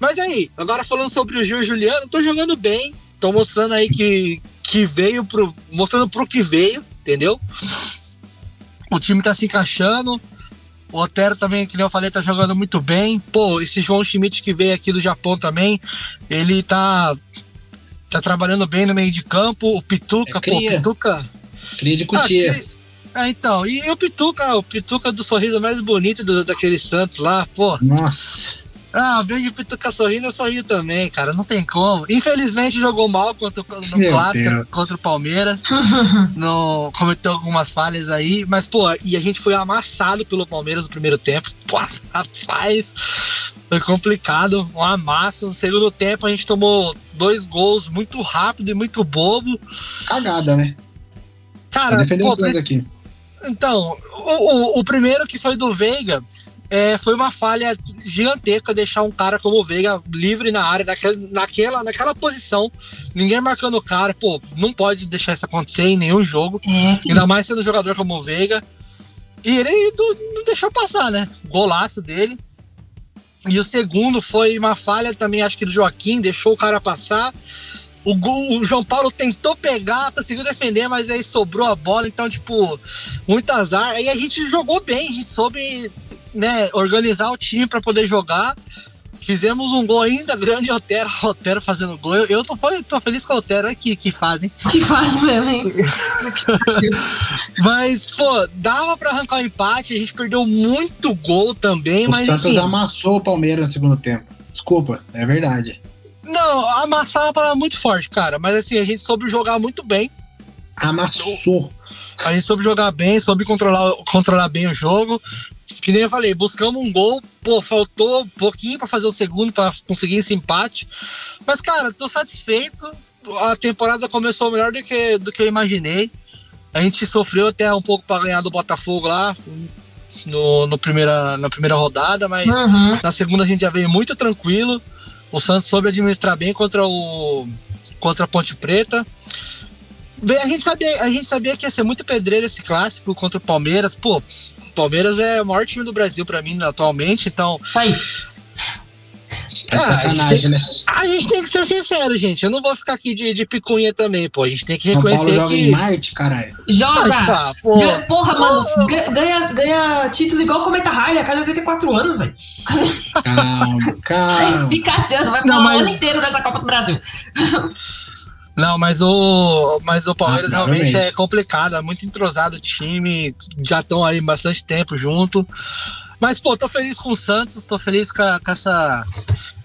Mas aí, agora falando sobre o Gil Juliano, tô jogando bem, tô mostrando aí que, que veio pro. mostrando pro que veio, entendeu? O time tá se encaixando. O Otero também, que nem eu falei, tá jogando muito bem. Pô, esse João Schmidt que veio aqui do Japão também, ele tá. tá trabalhando bem no meio de campo. O Pituca, É pô. Pituca. Cria de Ah, cutia. Ah, então, e, e o Pituca, o Pituca do sorriso mais bonito do, daquele Santos lá, pô. Nossa. Ah, vejo o Pituca sorrindo, eu sorrio também, cara, não tem como. Infelizmente jogou mal contra, o- no Meu clássico Deus. contra o Palmeiras, no, cometeu algumas falhas aí, mas pô, e a gente foi amassado pelo Palmeiras no primeiro tempo. Pô, rapaz, foi complicado, um amasso. No segundo tempo a gente tomou dois gols muito rápido e muito bobo. Cagada, né? Cara, defender pô, os dois aqui. Então, o, o, o primeiro que foi do Veiga é, foi uma falha gigantesca deixar um cara como o Veiga livre na área, naquela, naquela, naquela posição, ninguém marcando o cara. Pô, não pode deixar isso acontecer em nenhum jogo, É, ainda mais sendo um jogador como o Veiga. E ele não deixou passar, né? Golaço dele. E o segundo foi uma falha também, acho que do Joaquim, deixou o cara passar. O, gol- o João Paulo tentou pegar, conseguiu defender, mas aí sobrou a bola, então, tipo, muito azar. Aí a gente jogou bem, a gente soube né, organizar o time para poder jogar. Fizemos um gol ainda grande, Otero, Otero fazendo gol. Eu, eu tô, tô feliz com o Otero, é que, que fazem. Que faz mesmo, hein? Mas, pô, dava pra arrancar o empate, a gente perdeu muito gol também, O mas Santos enfim. amassou o Palmeiras no segundo tempo. Desculpa, é verdade. Não, amassar é uma palavra muito forte, cara. Mas assim, a gente soube jogar muito bem. Amassou. A gente soube jogar bem, soube controlar, controlar bem o jogo. Que nem eu falei, buscamos um gol, pô, faltou um pouquinho pra fazer o segundo, pra conseguir esse empate. Mas, cara, tô satisfeito. A temporada começou melhor do que, do que eu imaginei. A gente sofreu até um pouco pra ganhar do Botafogo lá no, no primeira, na primeira rodada, mas Uhum. na segunda a gente já veio muito tranquilo. O Santos soube administrar bem contra o contra a Ponte Preta. A gente sabia, a gente sabia que ia ser muito pedreiro esse clássico contra o Palmeiras. Pô, Palmeiras é o maior time do Brasil pra mim atualmente, então Aí. É Ah, a, gente tem, né? a gente tem que ser sincero, gente. Eu não vou ficar aqui de, de picuinha também, pô. A gente tem que São Paulo reconhecer joga que. em Marte, caralho. Joga! Nossa, pô. Ganha- porra, mano, ga- ganha, ganha título igual o Cometa Harley a cada 84 anos, velho. Calma, calma. Fica achando, vai falar o mas- ano inteiro dessa Copa do Brasil. Não, mas o, mas o Palmeiras Ah, realmente realmente. é complicado, é muito entrosado o time, já estão aí bastante tempo junto. Mas, pô, tô feliz com o Santos, tô feliz com, a- com essa,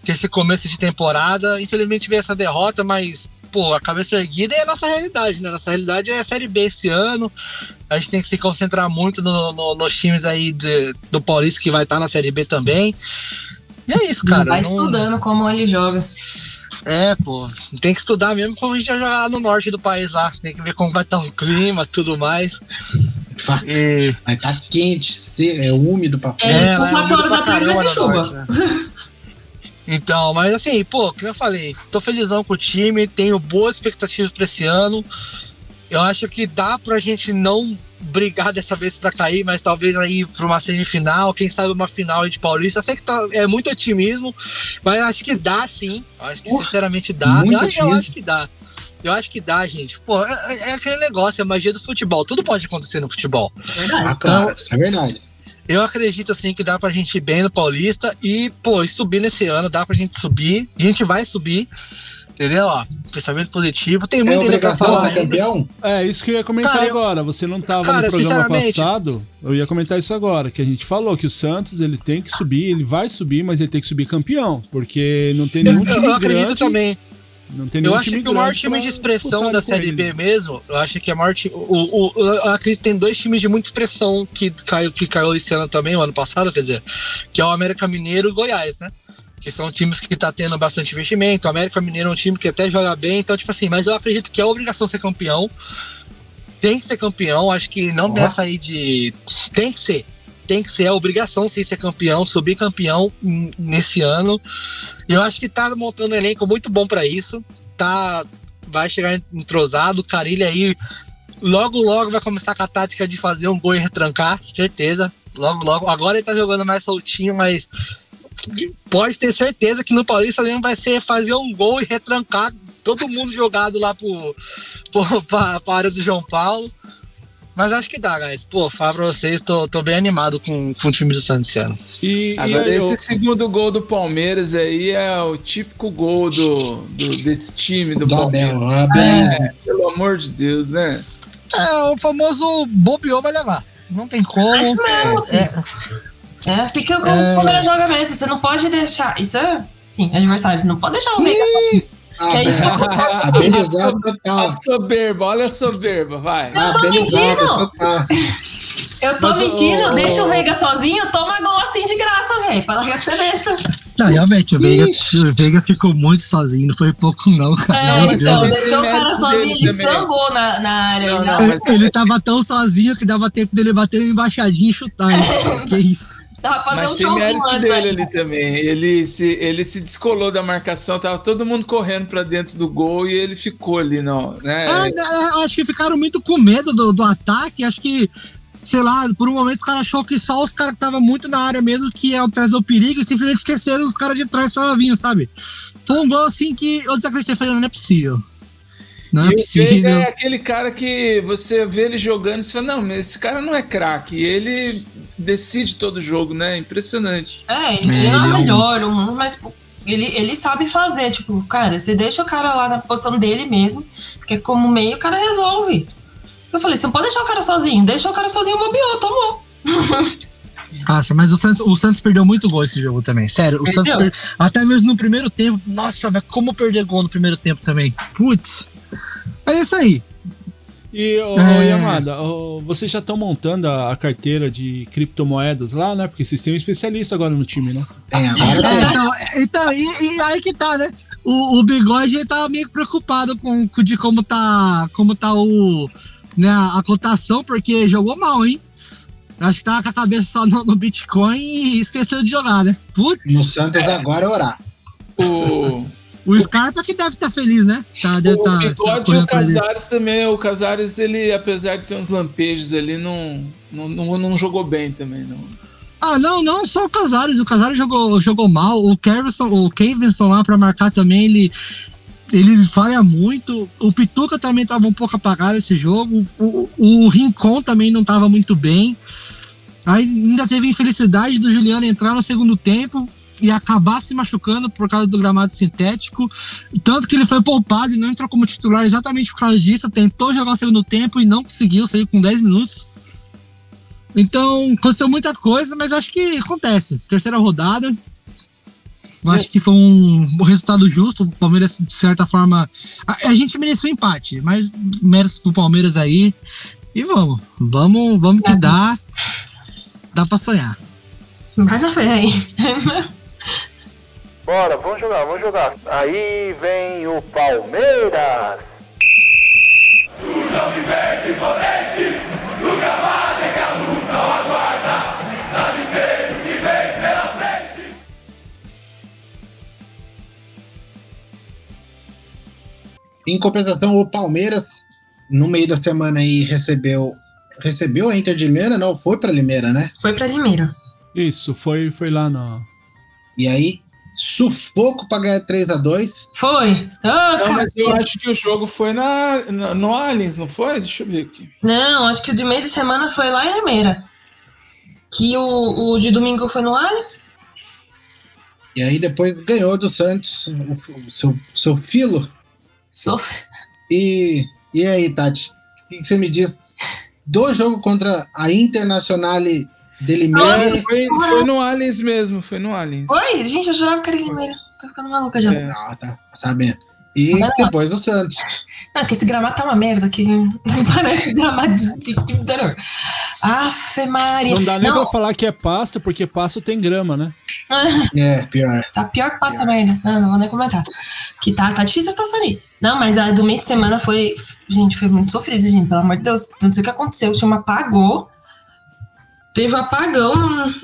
com esse começo de temporada. Infelizmente veio essa derrota, mas, pô, a cabeça erguida é a nossa realidade, né? Nossa realidade é a Série B esse ano. A gente tem que se concentrar muito no- no- nos times aí de- do Paulista que vai estar na Série B também. E é isso, cara. vai não- estudando como ele joga. É, pô, tem que estudar mesmo como a gente vai jogar lá no norte do país lá. Tem que ver como vai estar o clima, tudo mais. E Mas tá quente, se- é úmido pra É, É, são lá é 4 horas da tarde vai ser chuva. norte, então, mas assim, pô, como eu falei, tô felizão com o time, tenho boas expectativas pra esse ano. Eu acho que dá pra gente não brigar dessa vez pra cair, mas talvez aí pra uma semifinal, quem sabe uma final de Paulista. Eu sei que tá, é muito otimismo, mas eu acho que dá sim. Eu acho que sinceramente dá. Eu, acho- eu acho que dá. Eu acho que dá, gente. Pô, é, é aquele negócio, é a magia do futebol. Tudo pode acontecer no futebol. Ah, claro, isso é verdade. Eu acredito assim que dá pra gente ir bem no Paulista e, pô, e subir nesse ano, dá pra gente subir. A gente vai subir. Entendeu? Ó, pensamento positivo. Tem É muito ainda pra falar. campeão? É, isso que eu ia comentar Cara, agora. Você não tava Cara, no programa passado. Eu ia comentar isso agora, que a gente falou que o Santos ele tem que subir, ele vai subir, mas ele tem que subir campeão, porque não tem nenhum Eu, time eu acredito grande. também. Não tem nenhum Eu acho time que o maior time de expressão da Série ele. B mesmo, eu acho que é maior time. O, o, eu acredito que tem dois times de muita expressão que caiu, que caiu esse ano também, o ano passado, quer dizer, que é o América Mineiro e o Goiás, né? Que são times que tá tendo bastante investimento. O América Mineiro é um time que até joga bem, então, tipo assim, mas eu acredito que é obrigação ser campeão. Tem que ser campeão, acho que não Ó. dessa aí de. Tem que ser. Tem que ser, é obrigação sim ser campeão, subir campeão nesse ano. E eu acho que tá montando um elenco muito bom pra isso. Tá, vai chegar entrosado. O Carilho aí logo, logo vai começar com a tática de fazer um gol e retrancar, certeza. Logo, logo. Agora ele tá jogando mais soltinho, mas pode ter certeza que no Paulista mesmo vai ser fazer um gol e retrancar todo mundo jogado lá pro, pro, pra, pra área do João Paulo. Mas acho que dá, guys. Pô, falar pra vocês, tô, tô bem animado com, com o time do Santos esse ano. E, e Agora, aí, esse eu- segundo gol do Palmeiras aí é o típico gol do, do- desse time do Palmeiras. É, pelo amor de Deus, né? É, o famoso bobeou vai levar. Não tem como. É isso mesmo, É, filho. É assim que o É. Palmeiras joga mesmo. Você não pode deixar. Isso é. Sim, adversário. Você não pode deixar o Veiga só. Que é isso que acontece. Abelizado total. A soberba, olha a soberba, vai. Abelizado mentindo. total. Eu tô Mas, mentindo, ô, deixa ô, o Veiga sozinho, toma gol assim de graça, velho. Pra largar ser besta. Não, realmente, o Veiga, o Veiga ficou muito sozinho, não foi pouco, não, cara. É, então, deixou o cara sozinho, ele sambou na, na área. Não, Ele não, Ele tava tão sozinho que dava tempo dele bater uma embaixadinha e chutar. Né? que isso. Tava fazendo Mas um tem mérito dele aí. ali também. Ele se, ele se descolou da marcação, tava todo mundo correndo pra dentro do gol e ele ficou ali, não, né? Ah, né, acho que ficaram muito com medo do, do ataque. Acho que, sei lá, por um momento os caras achou que só os caras que estavam muito na área mesmo que iam trazer o perigo e simplesmente esqueceram os caras de trás que estavam vindo, sabe? Foi um gol assim que eu desacreditei, falei, não é possível. Não é E o Veiga possível. é aquele cara que você vê ele jogando e você fala, não, mas esse cara não é craque. Ele decide todo jogo, né? Impressionante. É, ele, ele não é o melhor, do mundo, mas pô, ele, ele sabe fazer. Tipo, cara, você deixa o cara lá na posição dele mesmo, porque como meio o cara resolve. Eu falei, você não pode deixar o cara sozinho, deixa o cara sozinho, bobeou, tomou. Nossa, mas o Santos, o Santos perdeu muito gol esse jogo também. Sério, o Santos Perdeu? per- até mesmo no primeiro tempo. Nossa, mas como perder gol no primeiro tempo também? Putz. É isso aí. E, ô, É. Yamada, ô, vocês já estão montando a, a carteira de criptomoedas lá, né? Porque vocês têm um especialista agora no time, né? Tem, agora É, tem. então, então e, e aí que tá, né? O, o bigode ele tá meio preocupado com, com de como tá, como tá o, né, a cotação, porque jogou mal, hein? Acho que tava com a cabeça só no, no Bitcoin e esqueceu de jogar, né? Putz, No Santos agora é orar. O, o Scarpa que deve estar feliz, né? Tá, deve o tá, Bigode e correndo o. Casares também. O Casares, ele, apesar de ter uns lampejos ali, não, não, não, não jogou bem também, não. Ah, não, não, só o Casares. O Casares jogou, jogou mal. O Kevinson, o Kevinson lá pra marcar também, ele, ele falha muito. O Pituca também tava um pouco apagado esse jogo. O, o Rincon também não tava muito bem. Aí ainda teve a infelicidade do Juliano entrar no segundo tempo e acabar se machucando por causa do gramado sintético. Tanto que ele foi poupado e não entrou como titular exatamente por causa disso. Tentou jogar o segundo tempo e não conseguiu, saiu com 10 minutos. Então, aconteceu muita coisa, mas acho que acontece. Terceira rodada. Eu acho que foi um, resultado justo. O Palmeiras, de certa forma. A, a gente mereceu um empate, mas méritos pro Palmeiras aí. E vamos. Vamos, vamos que dá. Dá pra sonhar. Vai na fé aí. Bora, vamos jogar, vamos jogar. Aí vem o Palmeiras. Em compensação, o Palmeiras no meio da semana aí recebeu. Recebeu a Inter de Limeira? Não, foi pra Limeira, né? Foi pra Limeira. Isso, foi, foi lá no. E aí, sufoco pra ganhar 3x2. Foi. Oh, Não, cara. mas eu acho que o jogo foi na, na- no Allianz, não foi? Deixa eu ver aqui. Não, acho que o de meio de semana foi lá em Limeira. Que o, o de domingo foi no Allianz. E aí depois ganhou do Santos, o, o seu, seu filo. Sof- E, e aí, Tati? O que você me diz do jogo contra a Internazionale de Limeira? Nossa, Foi, foi no Allianz mesmo, foi no Allianz. Foi? Gente, eu jurava que era em Limeira. Tô ficando maluca já. É. Ah, tá sabendo. E depois o Santos. Não, que esse gramado tá uma merda, que não parece gramado de, de, de interior. Afe Maria. Não dá nem Não, pra falar que é pasto, porque pasto tem grama, né? É, pior. Tá pior que passa merda. Não, não vou nem comentar. Que tá, tá difícil a situação ali. Não, mas a do meio de semana foi. Gente, foi muito sofrido, gente. Pelo amor de Deus. Não sei o que aconteceu. O time apagou. Teve apagão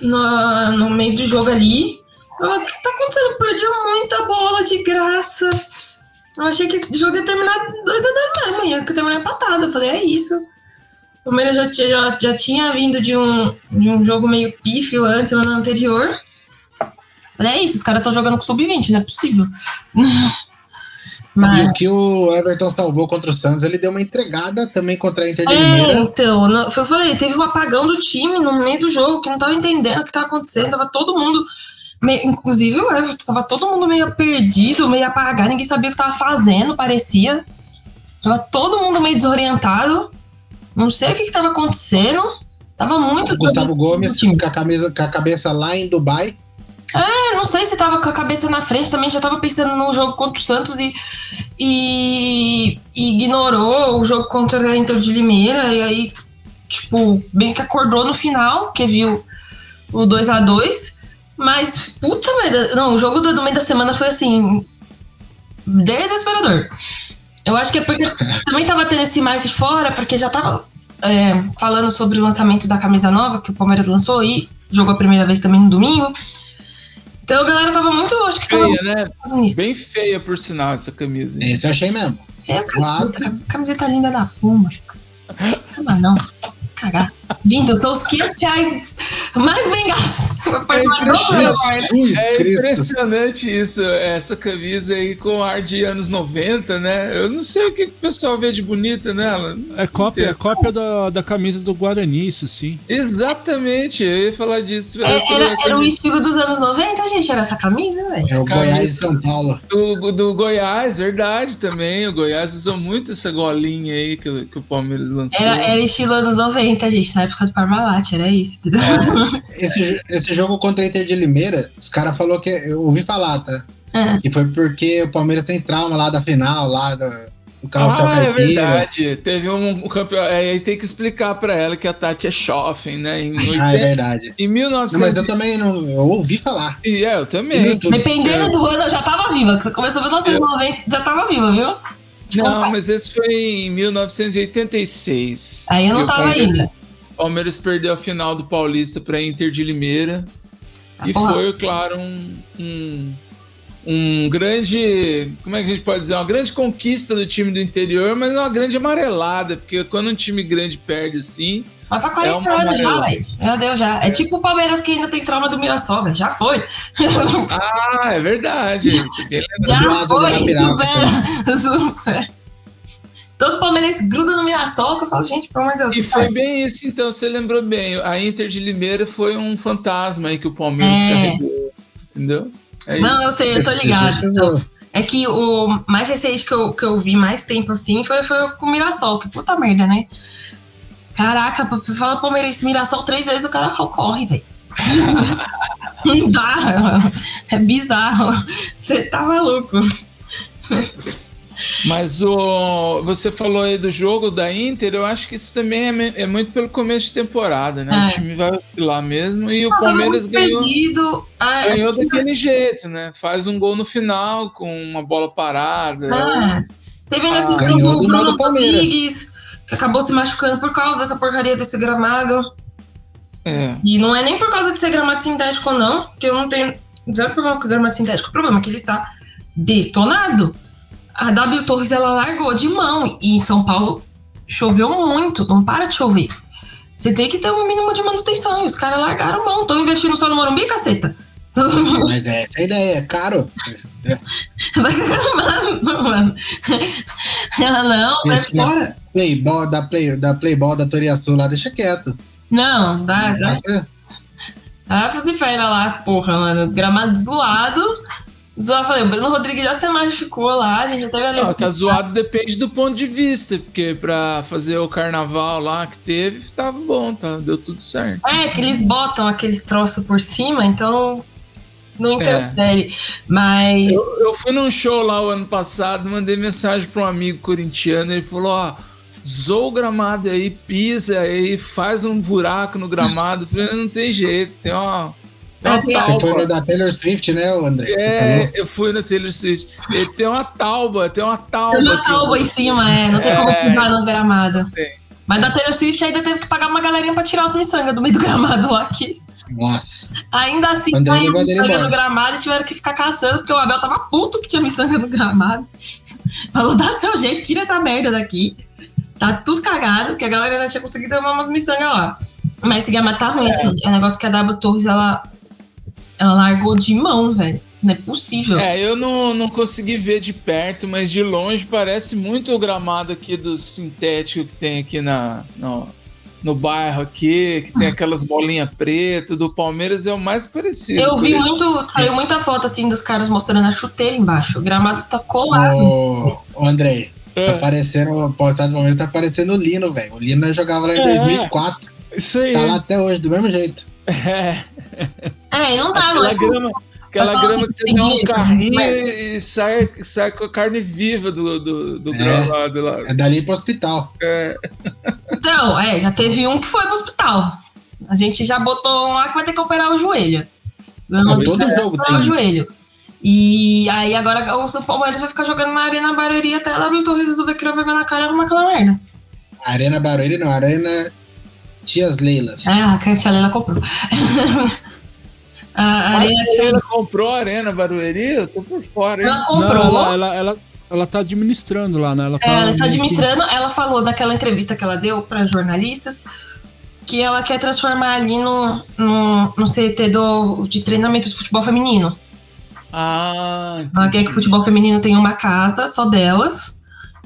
no, no, meio do jogo ali. Ah, O que tá acontecendo? Perdi muita bola de graça. Eu achei que o jogo ia terminar 2x2 mesmo. Ia terminar empatado. Eu falei, é isso. O Palmeiras já, já, já tinha vindo de um, de um jogo meio pífio antes, ano anterior. Falei, é isso, os caras estão jogando com sub-20, não é possível. E Mas, o que o Everton salvou contra o Santos, ele deu uma entregada também contra a Inter de é, Limeira. então, não- foi o que eu falei, teve um apagão do time no meio do jogo, que não tava entendendo o que tava acontecendo, tava todo mundo, meio, inclusive o Everton, tava todo mundo meio perdido, meio apagado, ninguém sabia o que tava fazendo, parecia. Tava todo mundo meio desorientado, não sei o que, que tava acontecendo, tava muito O Gustavo Gomes com a, camisa, com a cabeça lá em Dubai. É, não sei se tava com a cabeça na frente também, já tava pensando no jogo contra o Santos e, e, e ignorou o jogo contra a Inter de Limeira. E aí, tipo, bem que acordou no final, que viu o 2 a 2 Mas, puta merda, não, o jogo do, do meio da semana foi assim. Desesperador. Eu acho que é porque também tava tendo esse marketing fora, porque já tava é, falando sobre o lançamento da camisa nova que o Palmeiras lançou e jogou a primeira vez também no domingo. Então a galera tava muito, acho que tava Feia, né? muito. Bem feia, por sinal, essa camisa. hein? Esse eu achei mesmo. É, caceta, camiseta linda da Puma. Mas não, cagar. Gente, eu sou os 500 reais mais bem gastos. Amor. Jesus É impressionante isso, essa camisa aí com ar de anos 90, né? Eu não sei o que o pessoal vê de bonita nela. É cópia, é cópia da, da camisa do Guarani, isso sim. Exatamente, eu ia falar disso. É, Era, é a era camisa estilo dos anos 90, gente, era essa camisa, velho. É o Camisa. Goiás e São Paulo. do, do Goiás, verdade também. O Goiás usou muito essa golinha aí que, o- que o Palmeiras lançou. Era, era estilo anos 90, gente, na época do Parmalat, era isso, entendeu? Esse, esse jogo contra a Inter de Limeira, os caras falaram que. Eu ouvi falar, tá? É. Que foi porque o Palmeiras tem trauma lá da final, lá do, do carrossel Ah, é verdade. Teve um, um campeão. É, aí tem que explicar pra ela que a Tati é Schoffen, né? Em, Ah, é 80 verdade. em Não, 1900. mas eu também não. Eu ouvi falar. E é, eu também. Dependendo do ano, eu já tava viva. Você começou em 1990, já tava viva, viu? Não, contar. mas esse foi em 1986. Aí eu não o tava ainda. Palmeiras perdeu a final do Paulista para Inter de Limeira. Ah, e porra. foi, claro, um, um, um grande. Como é que a gente pode dizer? Uma grande conquista do time do interior, mas uma grande amarelada, porque quando um time grande perde assim. Mas faz 40 É uma anos já, amarela. velho. Meu Deus, já. É tipo o Palmeiras que ainda tem trauma do Mirassol, velho. Já foi. Ah, é verdade. Já Asa foi, supera. supera. Todo palmeirense gruda no Mirassol, que eu falo, gente, pelo amor de Deus. E foi bem isso, então, você lembrou bem. A Inter de Limeira foi um fantasma aí que o Palmeiras É. carregou. Entendeu? É Não, eu isso. sei, eu tô ligado. Então. É que o mais recente que eu, que eu vi mais tempo assim foi, foi com o Mirassol, que puta merda, né? Caraca, pra falar palmeirense Mirassol três vezes o cara corre, velho. Não dá, é bizarro. Você tá maluco. Mas o, você falou aí do jogo da Inter, eu acho que isso também é, é muito pelo começo de temporada, né? É. O time vai oscilar mesmo e o Não, tava Palmeiras ganhou, perdido. Ah, ganhou acho que- daquele jeito, né? Faz um gol no final com uma bola parada. Ah, teve ainda a Ah, questão ganhou do do Bruno. Rodrigues, que acabou se machucando por causa dessa porcaria desse gramado. É. E não é nem por causa de ser gramado sintético, não, porque eu não tenho zero problema com o gramado sintético. O problema é que ele está detonado. A W Torres ela largou de mão e em São Paulo choveu muito, não para de chover. Você tem que ter um mínimo de manutenção. E os caras largaram mão. Estão investindo só no Morumbi, caceta? Mas é essa ideia, é caro. mano, mano. Ela não, vai né? fora. Da, play, da Playball da Toriaçu lá, deixa quieto. Não, dá. dá. Ah, fazer fera lá, porra, mano. Gramado zoado. Zoado, falei, o Bruno Rodrigues já se machucou lá, a gente já teve a Não, lesão. tá zoado depende do ponto de vista, porque pra fazer o carnaval lá que teve, tava bom, tá? Deu tudo certo. É, que eles botam aquele troço por cima, então não É. interfere. Mas. Eu, eu fui num show lá o ano passado, mandei mensagem pra um amigo corintiano, ele falou, ó, zoa o gramado aí, pisa aí, faz um buraco no gramado. Eu falei, não tem jeito, tem uma... É, Você foi tauba. no da Taylor Swift, né, André? É, eu fui na Taylor Swift. Ele tem uma tauba, tem uma tauba. Tem uma aqui. talba em cima, é, não tem como É. pisar no gramado. Tem. Mas da Taylor Swift ainda teve que pagar uma galerinha pra tirar os miçangas do meio do gramado lá aqui. Nossa. Ainda assim, André caiu miçanga no gramado e tiveram que ficar caçando, porque o Abel tava puto que tinha miçanga no gramado. Falou, dá seu jeito, tira essa merda daqui. Tá tudo cagado, que a galera ainda tinha conseguido levar umas miçangas lá. Mas esse gramado tá ruim, é um negócio que a W Torres, ela, ela largou de mão, velho. Não é possível. É, eu não, não consegui ver de perto, mas de longe parece muito o gramado aqui do sintético que tem aqui na, no, no bairro aqui, que tem aquelas bolinhas pretas. Do Palmeiras é o mais parecido. Eu vi muito, saiu muita foto assim dos caras mostrando a chuteira embaixo. O gramado tá colado. Ô, ô, André, É. tá parecendo, o postado do Palmeiras tá parecendo o Lino, velho. O Lino jogava lá em É. 2004, Isso aí. tá lá até hoje, do mesmo jeito. É, É, não dá, não aquela é grama, aquela grama que você tem dá um carrinho mas- e sai, sai com a carne viva do, do, do É. gramado lá. É dali pro hospital. É. Então, é, já teve um que foi pro hospital. A gente já botou um lá que vai ter que operar o joelho. Não, todo jogo operar tem. o joelho. E aí agora o São Palmeiras vai ficar jogando na Arena Barueri até a W Torres resolver criar vergonha na cara e arrumar aquela merda. Arena Barueri não, Arena Tias Leilas. É, a Tia Lela comprou. a Arena Ela comprou a Arena Barueri? Eu tô por fora, hein? Ela Não, comprou. ela, ela, ela, ela tá administrando lá, né? Ela, tá ela está que- administrando, ela falou naquela entrevista que ela deu para jornalistas que ela quer transformar ali no, no, no CT do, de treinamento de futebol feminino. Ah, Ela quer que o futebol feminino tenha uma casa só delas,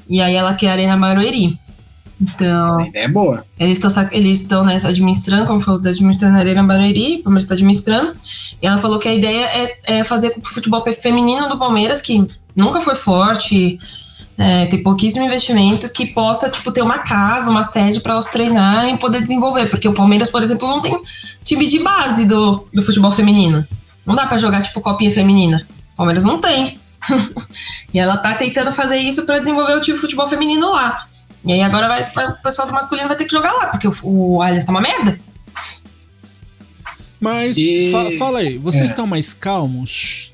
e aí ela quer a Arena Barueri. Então, A ideia é boa. eles estão eles estão né, administrando, como falou, administrando a Arena Barueri, o Palmeiras está administrando. E ela falou que a ideia é, é fazer com que o futebol feminino do Palmeiras, que nunca foi forte, é, tem pouquíssimo investimento, que possa tipo, ter uma casa, uma sede para elas treinarem e poder desenvolver. Porque o Palmeiras, por exemplo, não tem time de base do, do futebol feminino. Não dá para jogar tipo copinha feminina. O Palmeiras não tem. e ela tá tentando fazer isso para desenvolver o time de futebol feminino lá. E aí agora vai, vai- o pessoal do masculino vai ter que jogar lá, porque o, o Allianz tá uma merda. Mas E- fa- fala aí, vocês É. estão mais calmos?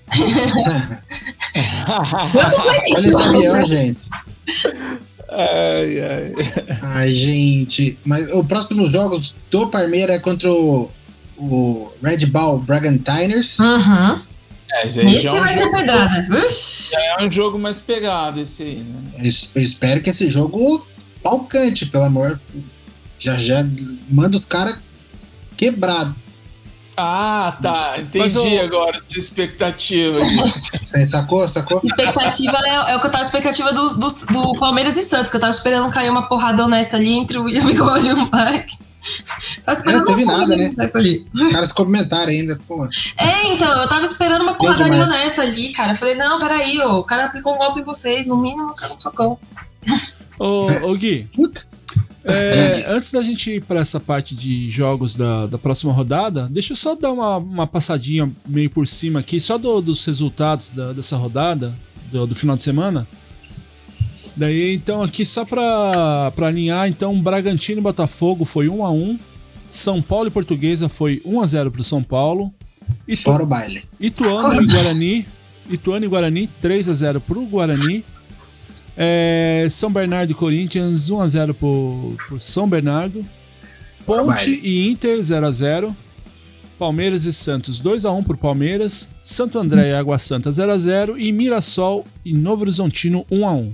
Olha esse avião, gente. ai, ai. Ai, gente. Mas os próximos jogos do Palmeiras é contra o, o Red Bull Bragantiners. Uhum. É, esse aí Esse já é, um vai ser jogo, pedrada. Ux. já é um jogo mais pegado, esse aí, né? Eu espero que esse jogo palcante, pelo amor. Já já manda os caras quebrados. Ah, tá. Entendi o- agora a sua expectativa. Você sacou? Sacou? Expectativa é, é o que eu tava expectativa do, do, do Palmeiras e Santos, que eu tava esperando cair uma porrada honesta ali entre o William Bigode e o Mike. Tava esperando Não teve uma porrada nada, né? ali. Os caras comentaram ainda. Pô, É, então, eu tava esperando uma demais. honesta ali, cara. Eu falei, não, peraí, ó, o cara aplicou um golpe em vocês, no mínimo, cara, um socão. Ô, ô Gui, puta. é, antes da gente ir pra essa parte de jogos da, da próxima rodada, deixa eu só dar uma, uma passadinha meio por cima aqui, só do- dos resultados da- dessa rodada, do, do final de semana. Daí, então, aqui só pra alinhar, então, Bragantino e Botafogo foi 1 a 1 São Paulo e Portuguesa foi 1 a 0 pro São Paulo. Itu, Fora o baile. Ituano e Guarani. Ituano e Guarani, 3 a 0 pro Guarani. É, São Bernardo e Corinthians, 1 a 0 pro, pro São Bernardo. Ponte Trabalho. e Inter, 0 a 0 Palmeiras e Santos, 2 a 1 pro Palmeiras. Santo André e Água Santa, 0 a 0 E Mirassol e Novo Horizontino, 1 a 1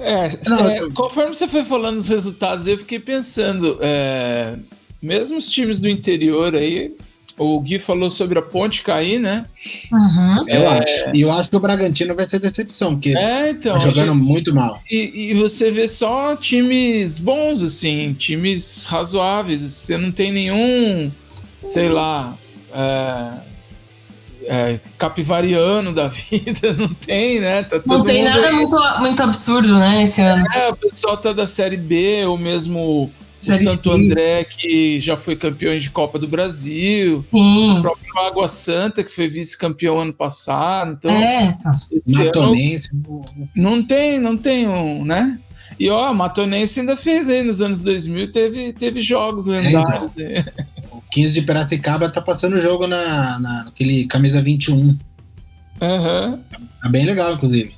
É, Não, é, eu- conforme você foi falando os resultados, eu fiquei pensando, é, mesmo os times do interior aí, o Gui falou sobre a ponte cair, né? Uhum. Eu É. acho. E eu acho que o Bragantino vai ser decepção, porque É, então. tá jogando gente- muito mal. E, e você vê só times bons, assim, times razoáveis. Você não tem nenhum, sei lá, é, é, capivariano da vida, não tem, né? Tá Não tem mundo nada aí. muito, muito absurdo, né, esse ano. É, o pessoal tá da Série B, ou mesmo o Santo B. André, que já foi campeão de Copa do Brasil. O Sim. próprio Água Santa, que foi vice-campeão ano passado. Então, É, tá. esse ano Matonense. não tem, não tem um, né? E ó, a Matonense ainda fez aí nos anos 2000, teve, teve jogos lendários. aí. O 15 de Piracicaba tá passando o jogo na, na, naquele camisa 21. Aham. Tá bem legal, inclusive.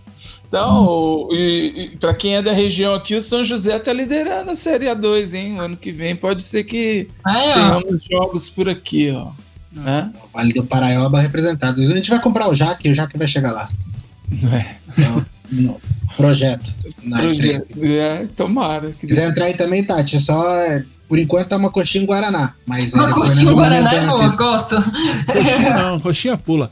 Então, e, e para quem é da região aqui, o São José tá liderando a Série A2, hein? O ano que vem pode ser que ó. tenhamos jogos por aqui, ó. Né? O Vale do Paraíba representado. A gente vai comprar o Jaque, o Jaque vai chegar lá. É, Então, projeto. Na estreia. é, tomara. Que Se quiser entrar aí também, Tati, é só. é, Por enquanto é uma coxinha em Guaraná. Mas Uma é, coxinha Fernando Guaraná é na gosto. Coxinha não, coxinha pula.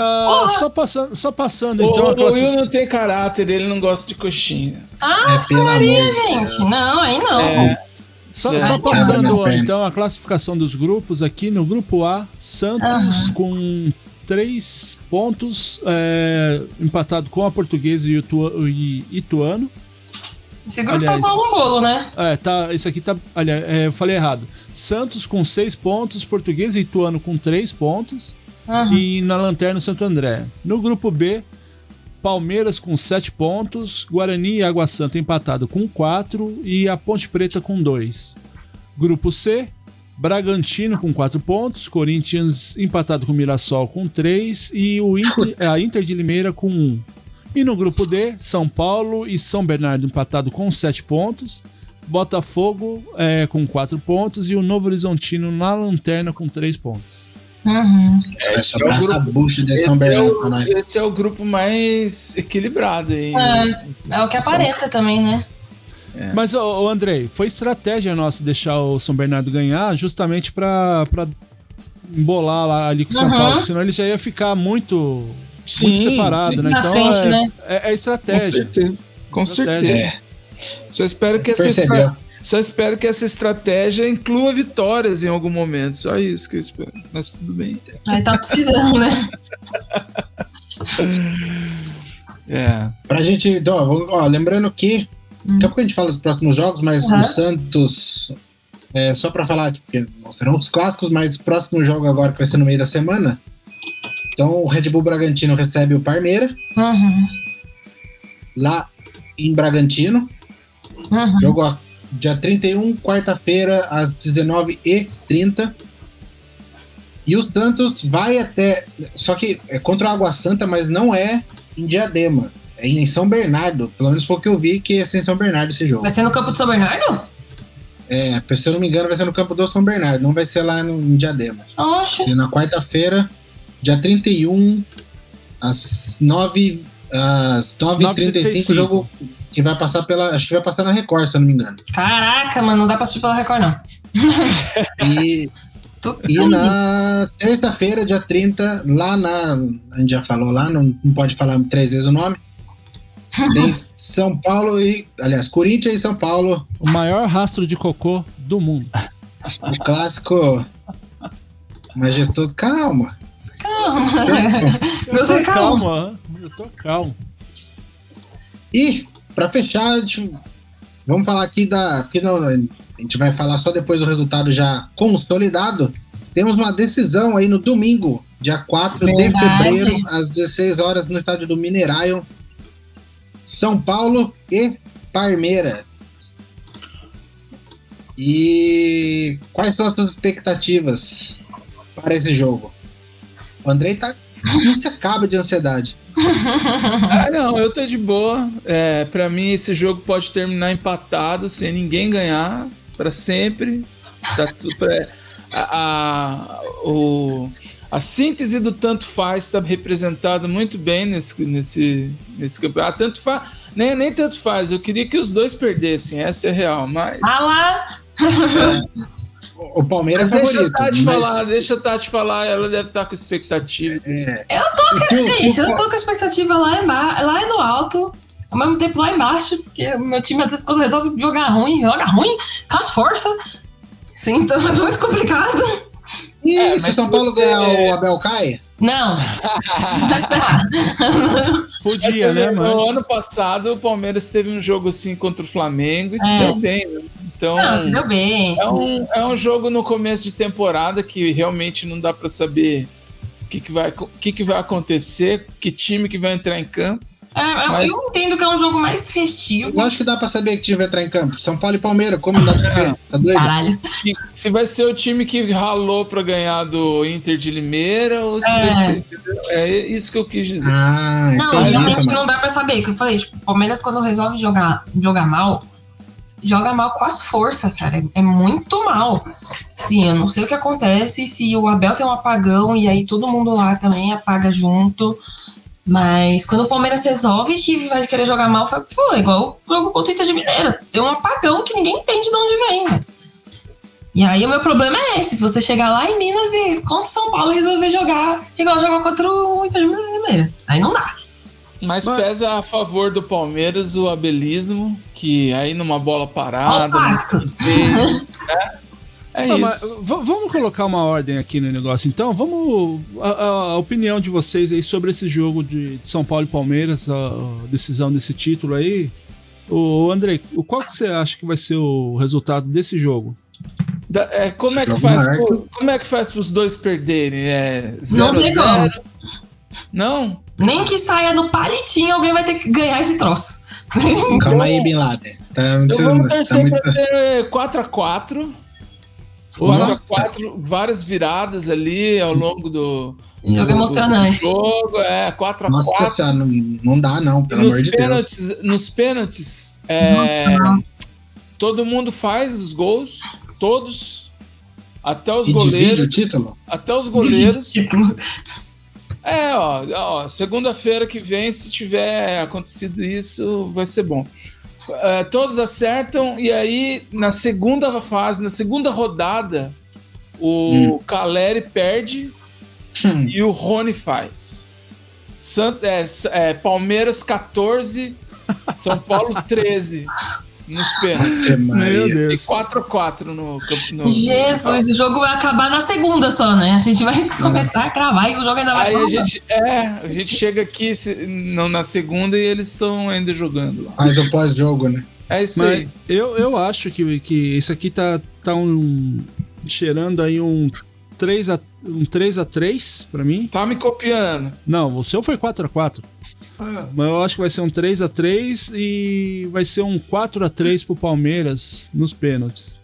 Ah, só passando, só passando então o, classificação. Will não tem caráter, ele não gosta de coxinha. Ah, É, Maria, gente. Não, aí não. É. Só, É. só passando mas então a classificação dos grupos aqui no grupo A, Santos com três pontos, é, empatado com a Portuguesa e o Itua- Ituano. Esse grupo Aliás, tá com um bolo, né? É, tá, esse aqui tá. Aliás, é, eu falei errado. Santos com seis pontos, Portuguesa e Ituano com três pontos. Uhum. E na lanterna Santo André. No grupo B, Palmeiras com 7 pontos, Guarani e Água Santa empatado com 4 e a Ponte Preta com 2. Grupo C, Bragantino com 4 pontos, Corinthians empatado com Mirassol com 3 e o Inter, a Inter de Limeira com 1. E no grupo D, São Paulo e São Bernardo empatado com 7 pontos, Botafogo é, com 4 pontos e o Novo Horizontino na lanterna com 3 pontos. Uhum. Vai sobrar é essa bucha de Esse São é, pra o, nós. esse é o grupo mais equilibrado aí. É, é o que aparenta também, né? Mas, ô, ô, Andrei, foi estratégia nossa deixar o São Bernardo ganhar justamente pra, pra embolar lá ali com o São Uhum. Paulo, senão ele já ia ficar muito, Sim, muito separado, né? Então frente, é, né? é, é Com estratégia. certeza. Com Estratégia. certeza. É, Só espero que essa percebeu. Só espero que essa estratégia inclua vitórias em algum momento. Só isso que eu espero. Mas tudo bem. Aí tá precisando, né? É. Pra gente. Ó, ó, lembrando que. Daqui a pouco a gente fala dos próximos jogos, mas Uhum. o Santos. É, só pra falar porque não serão os clássicos, mas o próximo jogo agora que vai ser no meio da semana. Então o Red Bull Bragantino recebe o Parmeira, Uhum. lá em Bragantino. Uhum. Jogo ó, dia 31, quarta-feira, às 19h30. E o Santos vai até. Só que é contra o Água Santa, mas não é em Diadema. É em São Bernardo. Pelo menos foi o que eu vi que é em São Bernardo esse jogo. Vai ser no campo de São Bernardo? É, se eu não me engano, vai ser no campo do São Bernardo, não vai ser lá no, em Diadema. Oxe. Se na quarta-feira, dia 31, às 9 às 9h35, 9h35. o jogo que vai passar pela. Acho que vai passar na Record, se eu não me engano. Caraca, mano, não dá pra assistir pela Record, não. E, e na terça-feira, dia 30, lá na. A gente já falou lá, não, não pode falar três vezes o nome. Tem São Paulo e. Aliás, Corinthians e São Paulo. O maior rastro de cocô do mundo. O clássico majestoso. Calma. Calma. Você calma. Calma, eu tô calmo. E, pra fechar, gente- vamos falar aqui da. Porque não, a gente vai falar só depois do resultado já consolidado. Temos uma decisão aí no domingo, dia 4 de Verdade. fevereiro, às 16 horas, no estádio do Mineirão. São Paulo e Parmeira. E quais são as suas expectativas para esse jogo? O Andrei tá. Acaba de ansiedade. Ah, não, eu tô de boa. É, para mim, esse jogo pode terminar empatado sem ninguém ganhar pra sempre. Tá tudo pra- a, a, o, a síntese do tanto faz está representada muito bem nesse, nesse, nesse campeonato. Tanto faz, nem, nem tanto faz, eu queria que os dois perdessem, essa é real, mas. Ah lá! O Palmeiras é Mas deixa favorito. a Tati mas- falar, deixa a Tati falar, ela deve estar com expectativa. É. Eu tô, o- gente, o- eu tô com a expectativa lá, emba lá no alto, ao mesmo tempo lá embaixo, porque o meu time às vezes quando resolve jogar ruim, joga ruim, com as forças. Sim, então é muito complicado. E É, se São Paulo ganhar o Abel cai? Não. Podia, né? No Mas. ano passado, o Palmeiras teve um jogo assim contra o Flamengo e se É. deu bem. né? Então, Não, se deu bem. é, um, é um jogo no começo de temporada que realmente não dá pra saber o que, que, vai, que, que vai acontecer, que time que vai entrar em campo. É, eu, Mas- eu entendo que é um jogo mais festivo. Eu acho que dá pra saber que time vai entrar em campo. São Paulo e Palmeiras, como dá pra saber? Tá doido? Caralho. Que- se vai ser o time que ralou pra ganhar do Inter de Limeira ou se É. vai ser. É isso que eu quis dizer. Ah, Não, então é realmente isso, não dá pra saber. Que eu falei, tipo, o Palmeiras quando resolve jogar, jogar mal, joga mal com as forças, cara. É, é muito mal. Sim, eu não sei o que acontece se o Abel tem um apagão e aí todo mundo lá também apaga junto. Mas quando o Palmeiras resolve que vai querer jogar mal, foi, foi igual o jogo contra o Inter de Mineira. Tem um apagão que ninguém entende de onde vem, né? E aí o meu problema é esse. Se você chegar lá em Minas e contra o São Paulo resolver jogar igual jogou contra o Inter de Mineira. Aí não dá. Mas pesa a favor do Palmeiras o abelismo, que aí numa bola parada, no escanteio, né? É mas isso. vamos colocar uma ordem aqui no negócio, então. Vamos. A, a- opinião de vocês aí sobre esse jogo de São Paulo e Palmeiras, a, decisão desse título aí. O André, o qual que você acha que vai ser o resultado desse jogo? Da- é, como, é que Jogo faz marca. pro- como é que faz para os dois perderem? É Não 0 tem 0 Não? Nem que saia no palitinho, alguém vai ter que ganhar esse troço. Calma aí, Bin Laden. Tá, não Eu precisa- vou tá torcer muito- para ser 4x4. Nossa. 4x4, várias viradas ali ao longo do. Jogo emocionante. do jogo, é, 4x4. Nossa senhora, não, não dá não, pelo nos amor de Deus. pênaltis, nos pênaltis, é, todo mundo faz os gols, todos, até os E divide o goleiros, título? até os goleiros. É, ó, ó segunda-feira que vem, se tiver acontecido isso, vai ser bom. É, todos acertam e aí na segunda fase, na segunda rodada, o Caleri perde Hum. e o Rony faz. Santos, é, é, Palmeiras 14, São Paulo 13 nos pênaltis. Meu E Deus. 4x4 no, campo- no Jesus, o jogo vai acabar na segunda só, né? A gente vai começar a cravar e o jogo ainda vai Aí a acabar. gente, é, a gente chega aqui se- não, na segunda e eles estão ainda jogando lá. O pós-jogo, né? É isso Mas aí. eu, eu acho que, que isso aqui tá, tá um, cheirando aí um 3 a um 3 a 3 para mim. Tá me copiando. Não, o seu foi 4 a 4. Mas eu acho que vai ser um 3 a 3 e vai ser um 4 a 3 pro Palmeiras nos pênaltis.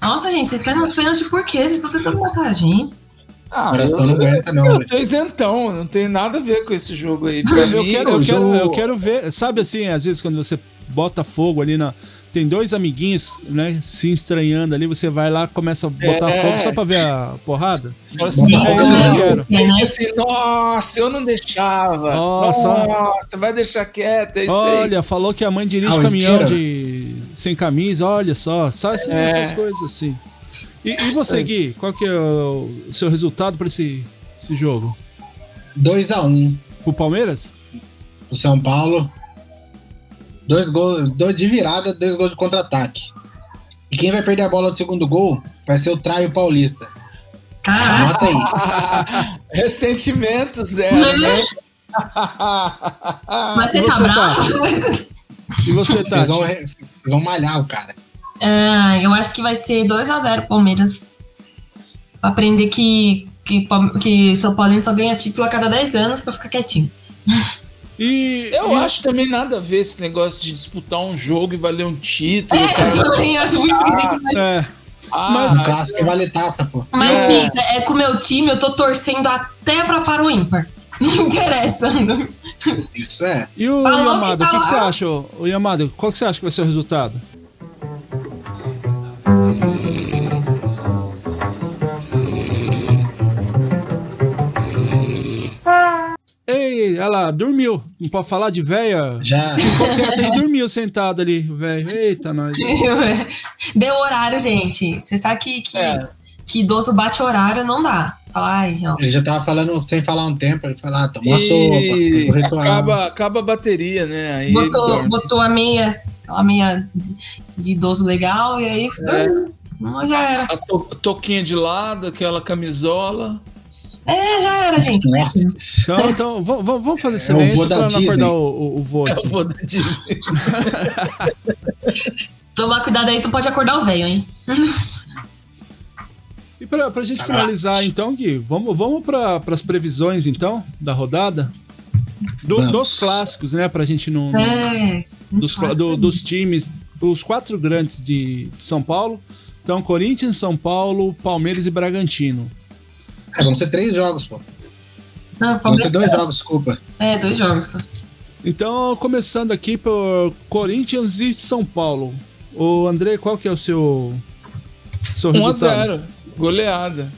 Nossa, gente, vocês querem os pênaltis por quê? Vocês estão tentando matar a gente. Ah, O não aguenta, não. eu né? tô isentão, não tem nada a ver com esse jogo aí. Pra Eu mim, quero, eu, o quero, jogo- eu quero ver, sabe assim, às vezes quando você bota fogo ali na. Tem dois amiguinhos, né, se estranhando ali, você vai lá, começa a botar É. fogo só pra ver a porrada. assim, fogo, eu não quero. É, assim, nossa, eu não deixava. Nossa. Nossa, vai deixar quieto, é isso aí. Olha, falou que a mãe dirige Ah, caminhão de sem camisa, olha só, só essas, É. essas coisas assim. E, e você, Gui, qual que é o seu resultado pra esse, esse jogo? 2x1 Pro Palmeiras? pro São Paulo. Dois gols dois de virada, dois gols de contra-ataque. E quem vai perder a bola do segundo gol vai ser o Traio Paulista. Caraca, Anota aí. Ressentimentos, é, né? E você, bravo. E você, Vocês Tati? vão, vocês vão malhar o cara. Ah, eu acho que vai ser 2x0 Palmeiras. Pra aprender que, que, que São Paulo só ganha título a cada 10 anos pra ficar quietinho. E, Eu e- acho também nada a ver esse negócio de disputar um jogo e valer um título. É, cara. eu também acho muito esquisito, mas, É, Ah, Mas- Um clássico que vale taça, pô. mas É. Vitor, é com o meu time, eu tô torcendo até pra para o ímpar. Não interessa. Isso é. e o Falou Yamada, o que, tá que você acha? ô- O Yamada, qual que você acha que vai ser o resultado? Olha lá, dormiu. Não pode falar de véia? Já. Ficou quieto e dormiu sentado ali, velho. Eita, nós. Deu horário, gente. Você sabe que, que, É. que idoso bate horário, não dá. Ai, ó. Ele já tava falando sem falar um tempo. Ele falou, ah, tomou a sopa, E o ritual. acaba, acaba a bateria, né? Aí Botou, botou a meia, aquela meia de, de idoso legal, e aí É. não, já era. A to- toquinha de lado, aquela camisola. É, já era, gente. Nossa. Então, então vamos, fazer É silêncio da pra não Disney. acordar o, o, o vô É aqui. o vô da Disney. Tomar cuidado aí, tu pode acordar o velho, hein? E pra, pra gente finalizar, então, Gui, vamos, vamos para as previsões, então, da rodada? Do- dos clássicos, né? Pra gente não. não- É. dos, do- dos times, os quatro grandes de, de São Paulo. Então, Corinthians, São Paulo, Palmeiras e Bragantino. É, vão ser três jogos, pô. Não, Vão ser dois jogos, desculpa. É, dois jogos só. Então, começando aqui por Corinthians e São Paulo. O André, qual que é o seu, seu 1 a resultado? 0 Goleada.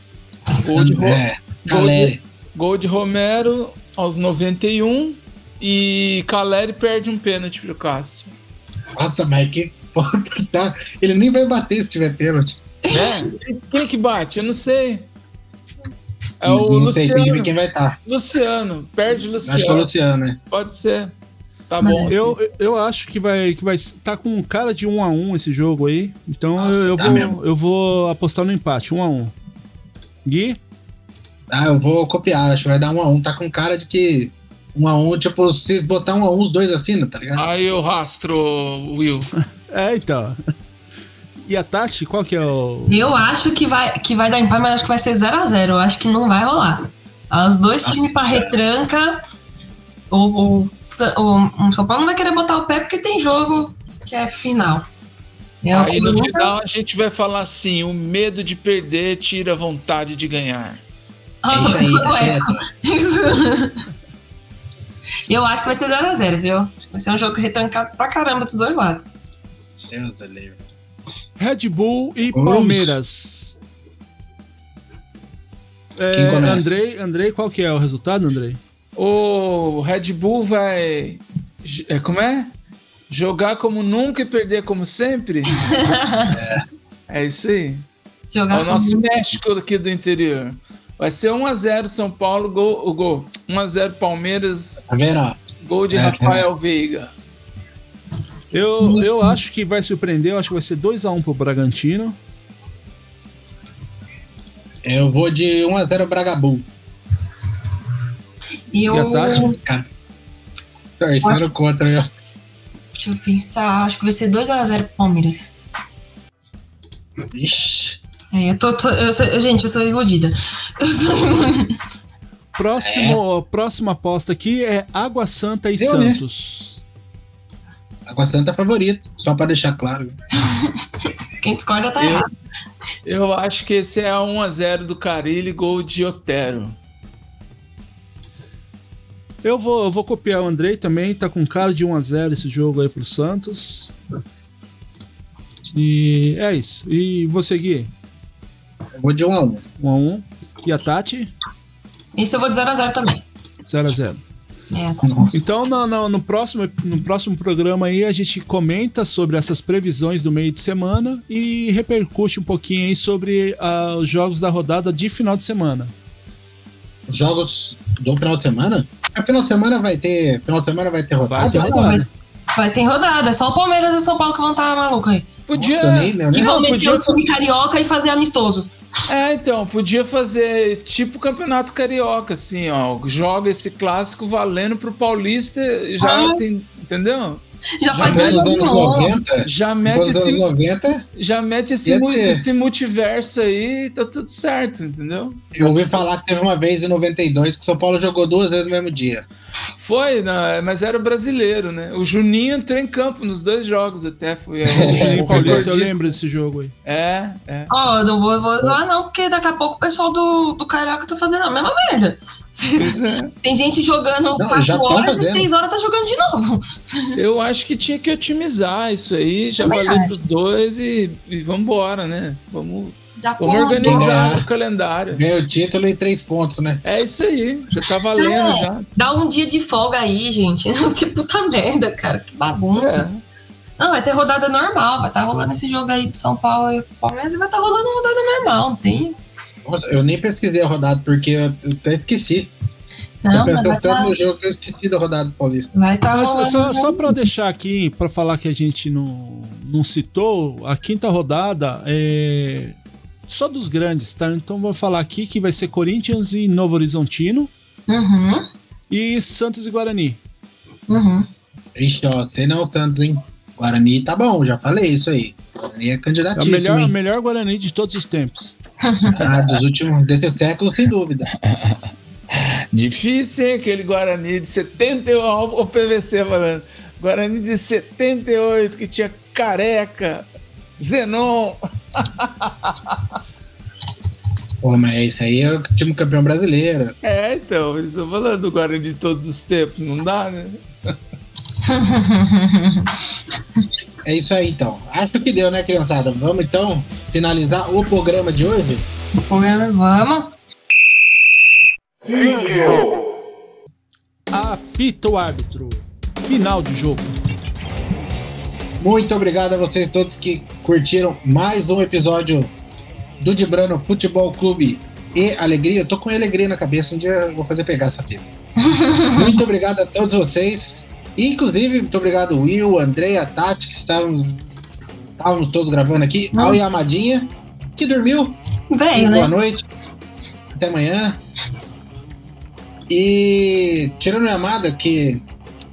Gol de, Ro- É, Caleri. gol de Romero aos 91 e Caleri perde um pênalti pro Cássio. Nossa, mas que porra tá. Ele nem vai bater se tiver pênalti. É? Quem que bate? Eu não sei. É o não sei, tem que ver Luciano. quem vai estar. Luciano. Perde Acho que é o Luciano. Luciano, né? Pode ser. Tá Mas bom. Eu, eu acho que vai que vai tá com cara de 1 a 1 esse jogo aí. Então Nossa, eu, eu tá vou mesmo. eu vou apostar no empate, 1 a 1. Gui? Ah, eu vou copiar, acho que vai dar um a um. Tá com cara de que um a um, tipo, se botar um a um, os dois assinam, tá ligado? Aí eu rastro, Will. É, então. E a Tati, qual que é o Eu acho que vai, que vai dar empate, mas acho que vai ser 0x0. Eu acho que não vai rolar. Os dois Nossa. times pra retranca. O, o, o, o São Paulo não vai querer botar o pé porque tem jogo que é final. Aí no final a gente vai falar assim: o medo de perder tira a vontade de ganhar. Nossa, É isso aí, foi tá poético. Eu acho que vai ser 0x0, viu? Vai ser um jogo retrancado pra caramba dos dois lados. Deus é livre. Red Bull e Vamos. Palmeiras? É? Andrei, Andrei, qual que é o resultado, Andrei? O Red Bull vai. é, Como é? Jogar como nunca e perder como sempre? é. isso aí. É Jogar o nosso México aqui do interior. Vai ser 1x0 São Paulo, gol, o gol. 1x0 Palmeiras, Tá vendo? ó? gol de É, Rafael Veiga. Eu, eu acho que vai surpreender, eu acho que vai ser 2x1 pro Bragantino. Eu vou de 1 a 0 Bragabu. E eu. E a Tati? Torcendo Acho- contra eu. Deixa eu pensar. Acho que vai ser 2x0 pro Palmeiras. Ixi. É, eu tô. tô- eu sou- gente, eu sou iludida. Eu sou- Próximo, Próxima aposta aqui é Água Santa e Deu, né? Água Santa é favorito, só pra deixar claro. Quem discorda tá Eu- errado. Eu acho que esse é a 1x0 do Carilli, gol de Otero. Eu vou, eu vou copiar o Andrei também, tá com cara de 1x0 esse jogo aí pro Santos. E é isso. E você, Gui? Eu vou de 1 a 1. 1x1. E a Tati? Esse eu vou de 0x0 também. 0x0. É, tá. Então, no, no- no próximo, no próximo programa aí, a gente comenta sobre essas previsões do meio de semana e repercute um pouquinho aí sobre ah, os jogos da rodada de final de semana. Os jogos do final de semana? A final de semana vai ter. Final de semana vai ter Vai rodada? ter Vai, rodada. vai ter rodada. É só o Palmeiras e o São Paulo que vão estar maluco aí. Podia. Nossa, nem- eu Que vão meter o time carioca e fazer amistoso. É, então, podia fazer tipo campeonato carioca, assim, ó. Joga esse clássico valendo pro Paulista, já Ah. tem. Entendeu? Já Já faz dois anos jogos. 90. Já mete esse, 90, já mete esse, mu- esse multiverso aí, tá tudo certo, entendeu? eu ouvi falar que teve uma vez em 92 que o São Paulo jogou duas vezes no mesmo dia. Foi, né, mas era o brasileiro, né? O Juninho entrou em campo nos dois jogos até. Foi é, O Juninho o Paulista, eu lembro desse jogo aí. É, é. Ó, eu não vou, vou zoar não, porque daqui a pouco o pessoal do, do Carioca tá fazendo a mesma merda. É. Tem gente jogando Não, 4 já tão horas fazendo. e 6 horas tá jogando de novo. Eu acho que tinha que otimizar isso aí, já Também valeu acho. pros dois e, e vambora, né? Vamos. Já Vamos organizar o calendário. Ganhou o título e três pontos, né? É isso aí, já tá valendo É, já. Dá um dia de folga aí, gente. que puta merda, cara. Que bagunça. É. Não, vai ter rodada normal. Vai estar rolando esse jogo aí do São Paulo e do Palmeiras e vai estar rolando rodada normal. Não tem. Nossa, eu nem pesquisei a rodada porque eu, eu até esqueci. Não, pensando tanto estar no jogo que eu esqueci da rodada do Paulista. vai tá rolando. só, só pra deixar aqui, pra falar que a gente não, não citou, a quinta rodada é só dos grandes, tá? Então vou falar aqui que vai ser Corinthians e Novo Horizontino Uhum, e Santos e Guarani. uhum. Ixi, ó, sei não, Santos, hein? Guarani tá bom, já falei isso aí. Guarani é É o candidatíssimo, melhor, hein? melhor Guarani de todos os tempos. Ah, dos últimos, desse século, sem dúvida. Difícil, hein? Aquele Guarani de 78, ó, o PVC falando. Guarani de 78, que tinha careca, Zenon. Pô, mas isso aí é o time campeão brasileiro. É, então, eles estão falando do Guarani de todos os tempos, não dá, né? É isso aí, então. Acho que deu, né, criançada? Vamos, então, finalizar o programa de hoje? O programa, vamos. Jogo. Apita o árbitro. Final de jogo. Muito obrigado a vocês todos que curtiram mais um episódio do Dibrano Futebol Clube e Alegria. Eu tô com alegria na cabeça, um dia eu vou fazer pegar essa fita. muito obrigado a todos vocês. Inclusive, muito obrigado Will, André, a Tati, que estávamos, estávamos todos gravando aqui, Hum. ao Yamadinha, que dormiu. Veio, Boa né? noite. Até amanhã. E tirando o Yamada, que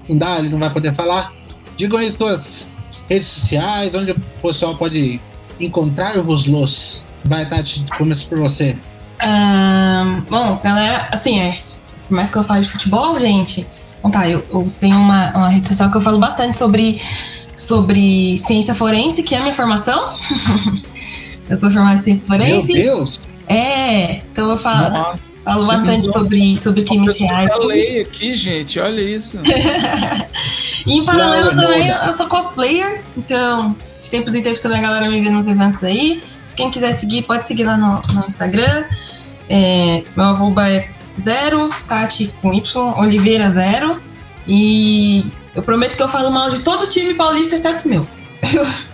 não dá, ele não vai poder falar, digam aí suas redes sociais, onde o pessoal pode encontrar-vos los. Vai, Tati, começa por você. Ahn, bom, galera, assim, é. Por mais que eu fale de futebol, gente. Bom, tá, eu, eu tenho uma, uma rede social que eu falo bastante sobre, sobre ciência forense, que é a minha formação. eu sou formada em ciências Meu forenses. Deus! É, então eu falo, Nossa, falo bastante sobre, sobre crimes reais. eu lei aqui, gente, olha isso. E em paralelo Não, também, não eu sou cosplayer, então de tempos em tempos também a galera me vê nos eventos aí. Se quem quiser seguir, pode seguir lá no, no Instagram. É, meu arroba é zero, Tati com Y, Oliveira zero. E eu prometo que eu falo mal de todo time paulista, exceto o meu.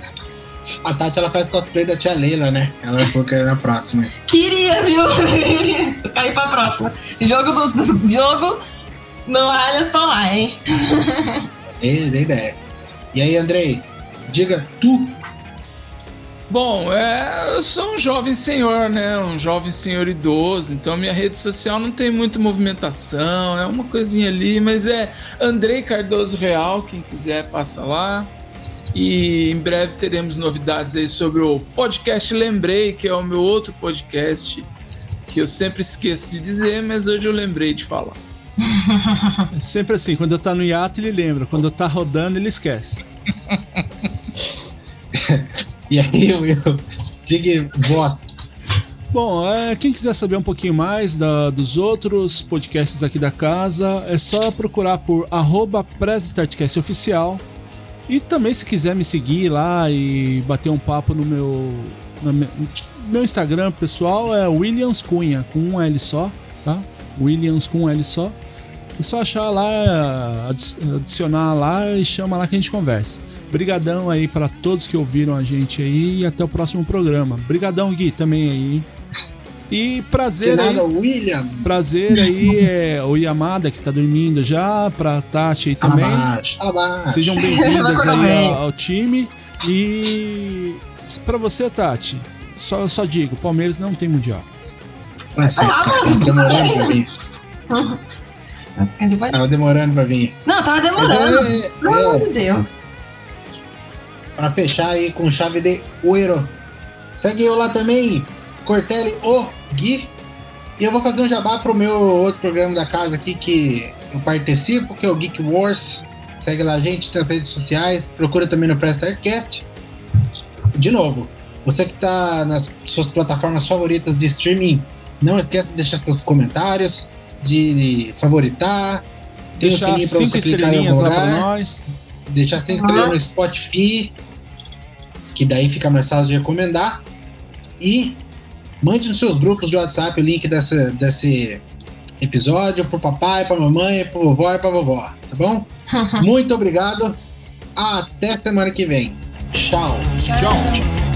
A Tati ela faz cosplay da tia Leila, né? Ela falou que era na próxima. Queria, viu? eu caí pra próxima. Jogo do jogo no Allianz tô lá, hein? Dei, dei ideia. E aí, Andrei, diga tu. Bom, é, eu sou um jovem senhor, né? Um jovem senhor idoso, então minha rede social não tem muita movimentação, é uma coisinha ali, mas é Andrei Cardoso Real, quem quiser passa lá. E em breve teremos novidades aí sobre o podcast Lembrei, que é o meu outro podcast, que eu sempre esqueço de dizer, mas hoje eu lembrei de falar. É sempre assim, quando eu tá no hiato ele lembra, quando eu tá rodando ele esquece. E aí, Will, diga voz. Bom, é, quem quiser saber um pouquinho mais da- dos outros podcasts aqui da casa, é só procurar por arroba Oficial. E também se quiser me seguir lá e bater um papo no meu, no meu, Instagram pessoal é Williams Cunha, com um L só, tá? Williams com um L só. É só achar lá, adi- adicionar lá e chama lá que a gente conversa. Brigadão aí para todos que ouviram a gente aí e até o próximo programa. Brigadão, Gui, também aí. E De prazer aí, William. prazer aí é o Yamada que tá dormindo já, pra Tati aí também. Sejam bem-vindas aí ao, ao time. E pra você, Tati, só, só digo, o Palmeiras não tem mundial. Nossa, Ah, mano, tava demorando pra vir. Depois... Tava demorando pra vir. Não, tava demorando. é, Pelo amor é, de Deus. pra fechar aí com chave de ouro. Segue eu lá também, Cortelli o Gui. E eu vou fazer um jabá pro meu outro programa da casa aqui que eu participo, que é o Geek Wars. Segue lá a gente nas redes sociais. Procura também no Press Starcast. De novo, você que tá nas suas plataformas favoritas de streaming, não esqueça de deixar seus comentários, de favoritar. Tem o Deixar sininho pra cinco você clicar em algum lugar. nós. Deixar sem estrelas no Spotify, que daí fica mais fácil de recomendar. E Mande nos seus grupos de WhatsApp o link dessa, desse episódio pro papai, pra mamãe, pro vovó e pra vovó, tá bom? Muito obrigado. Até semana que vem. Tchau. Tchau.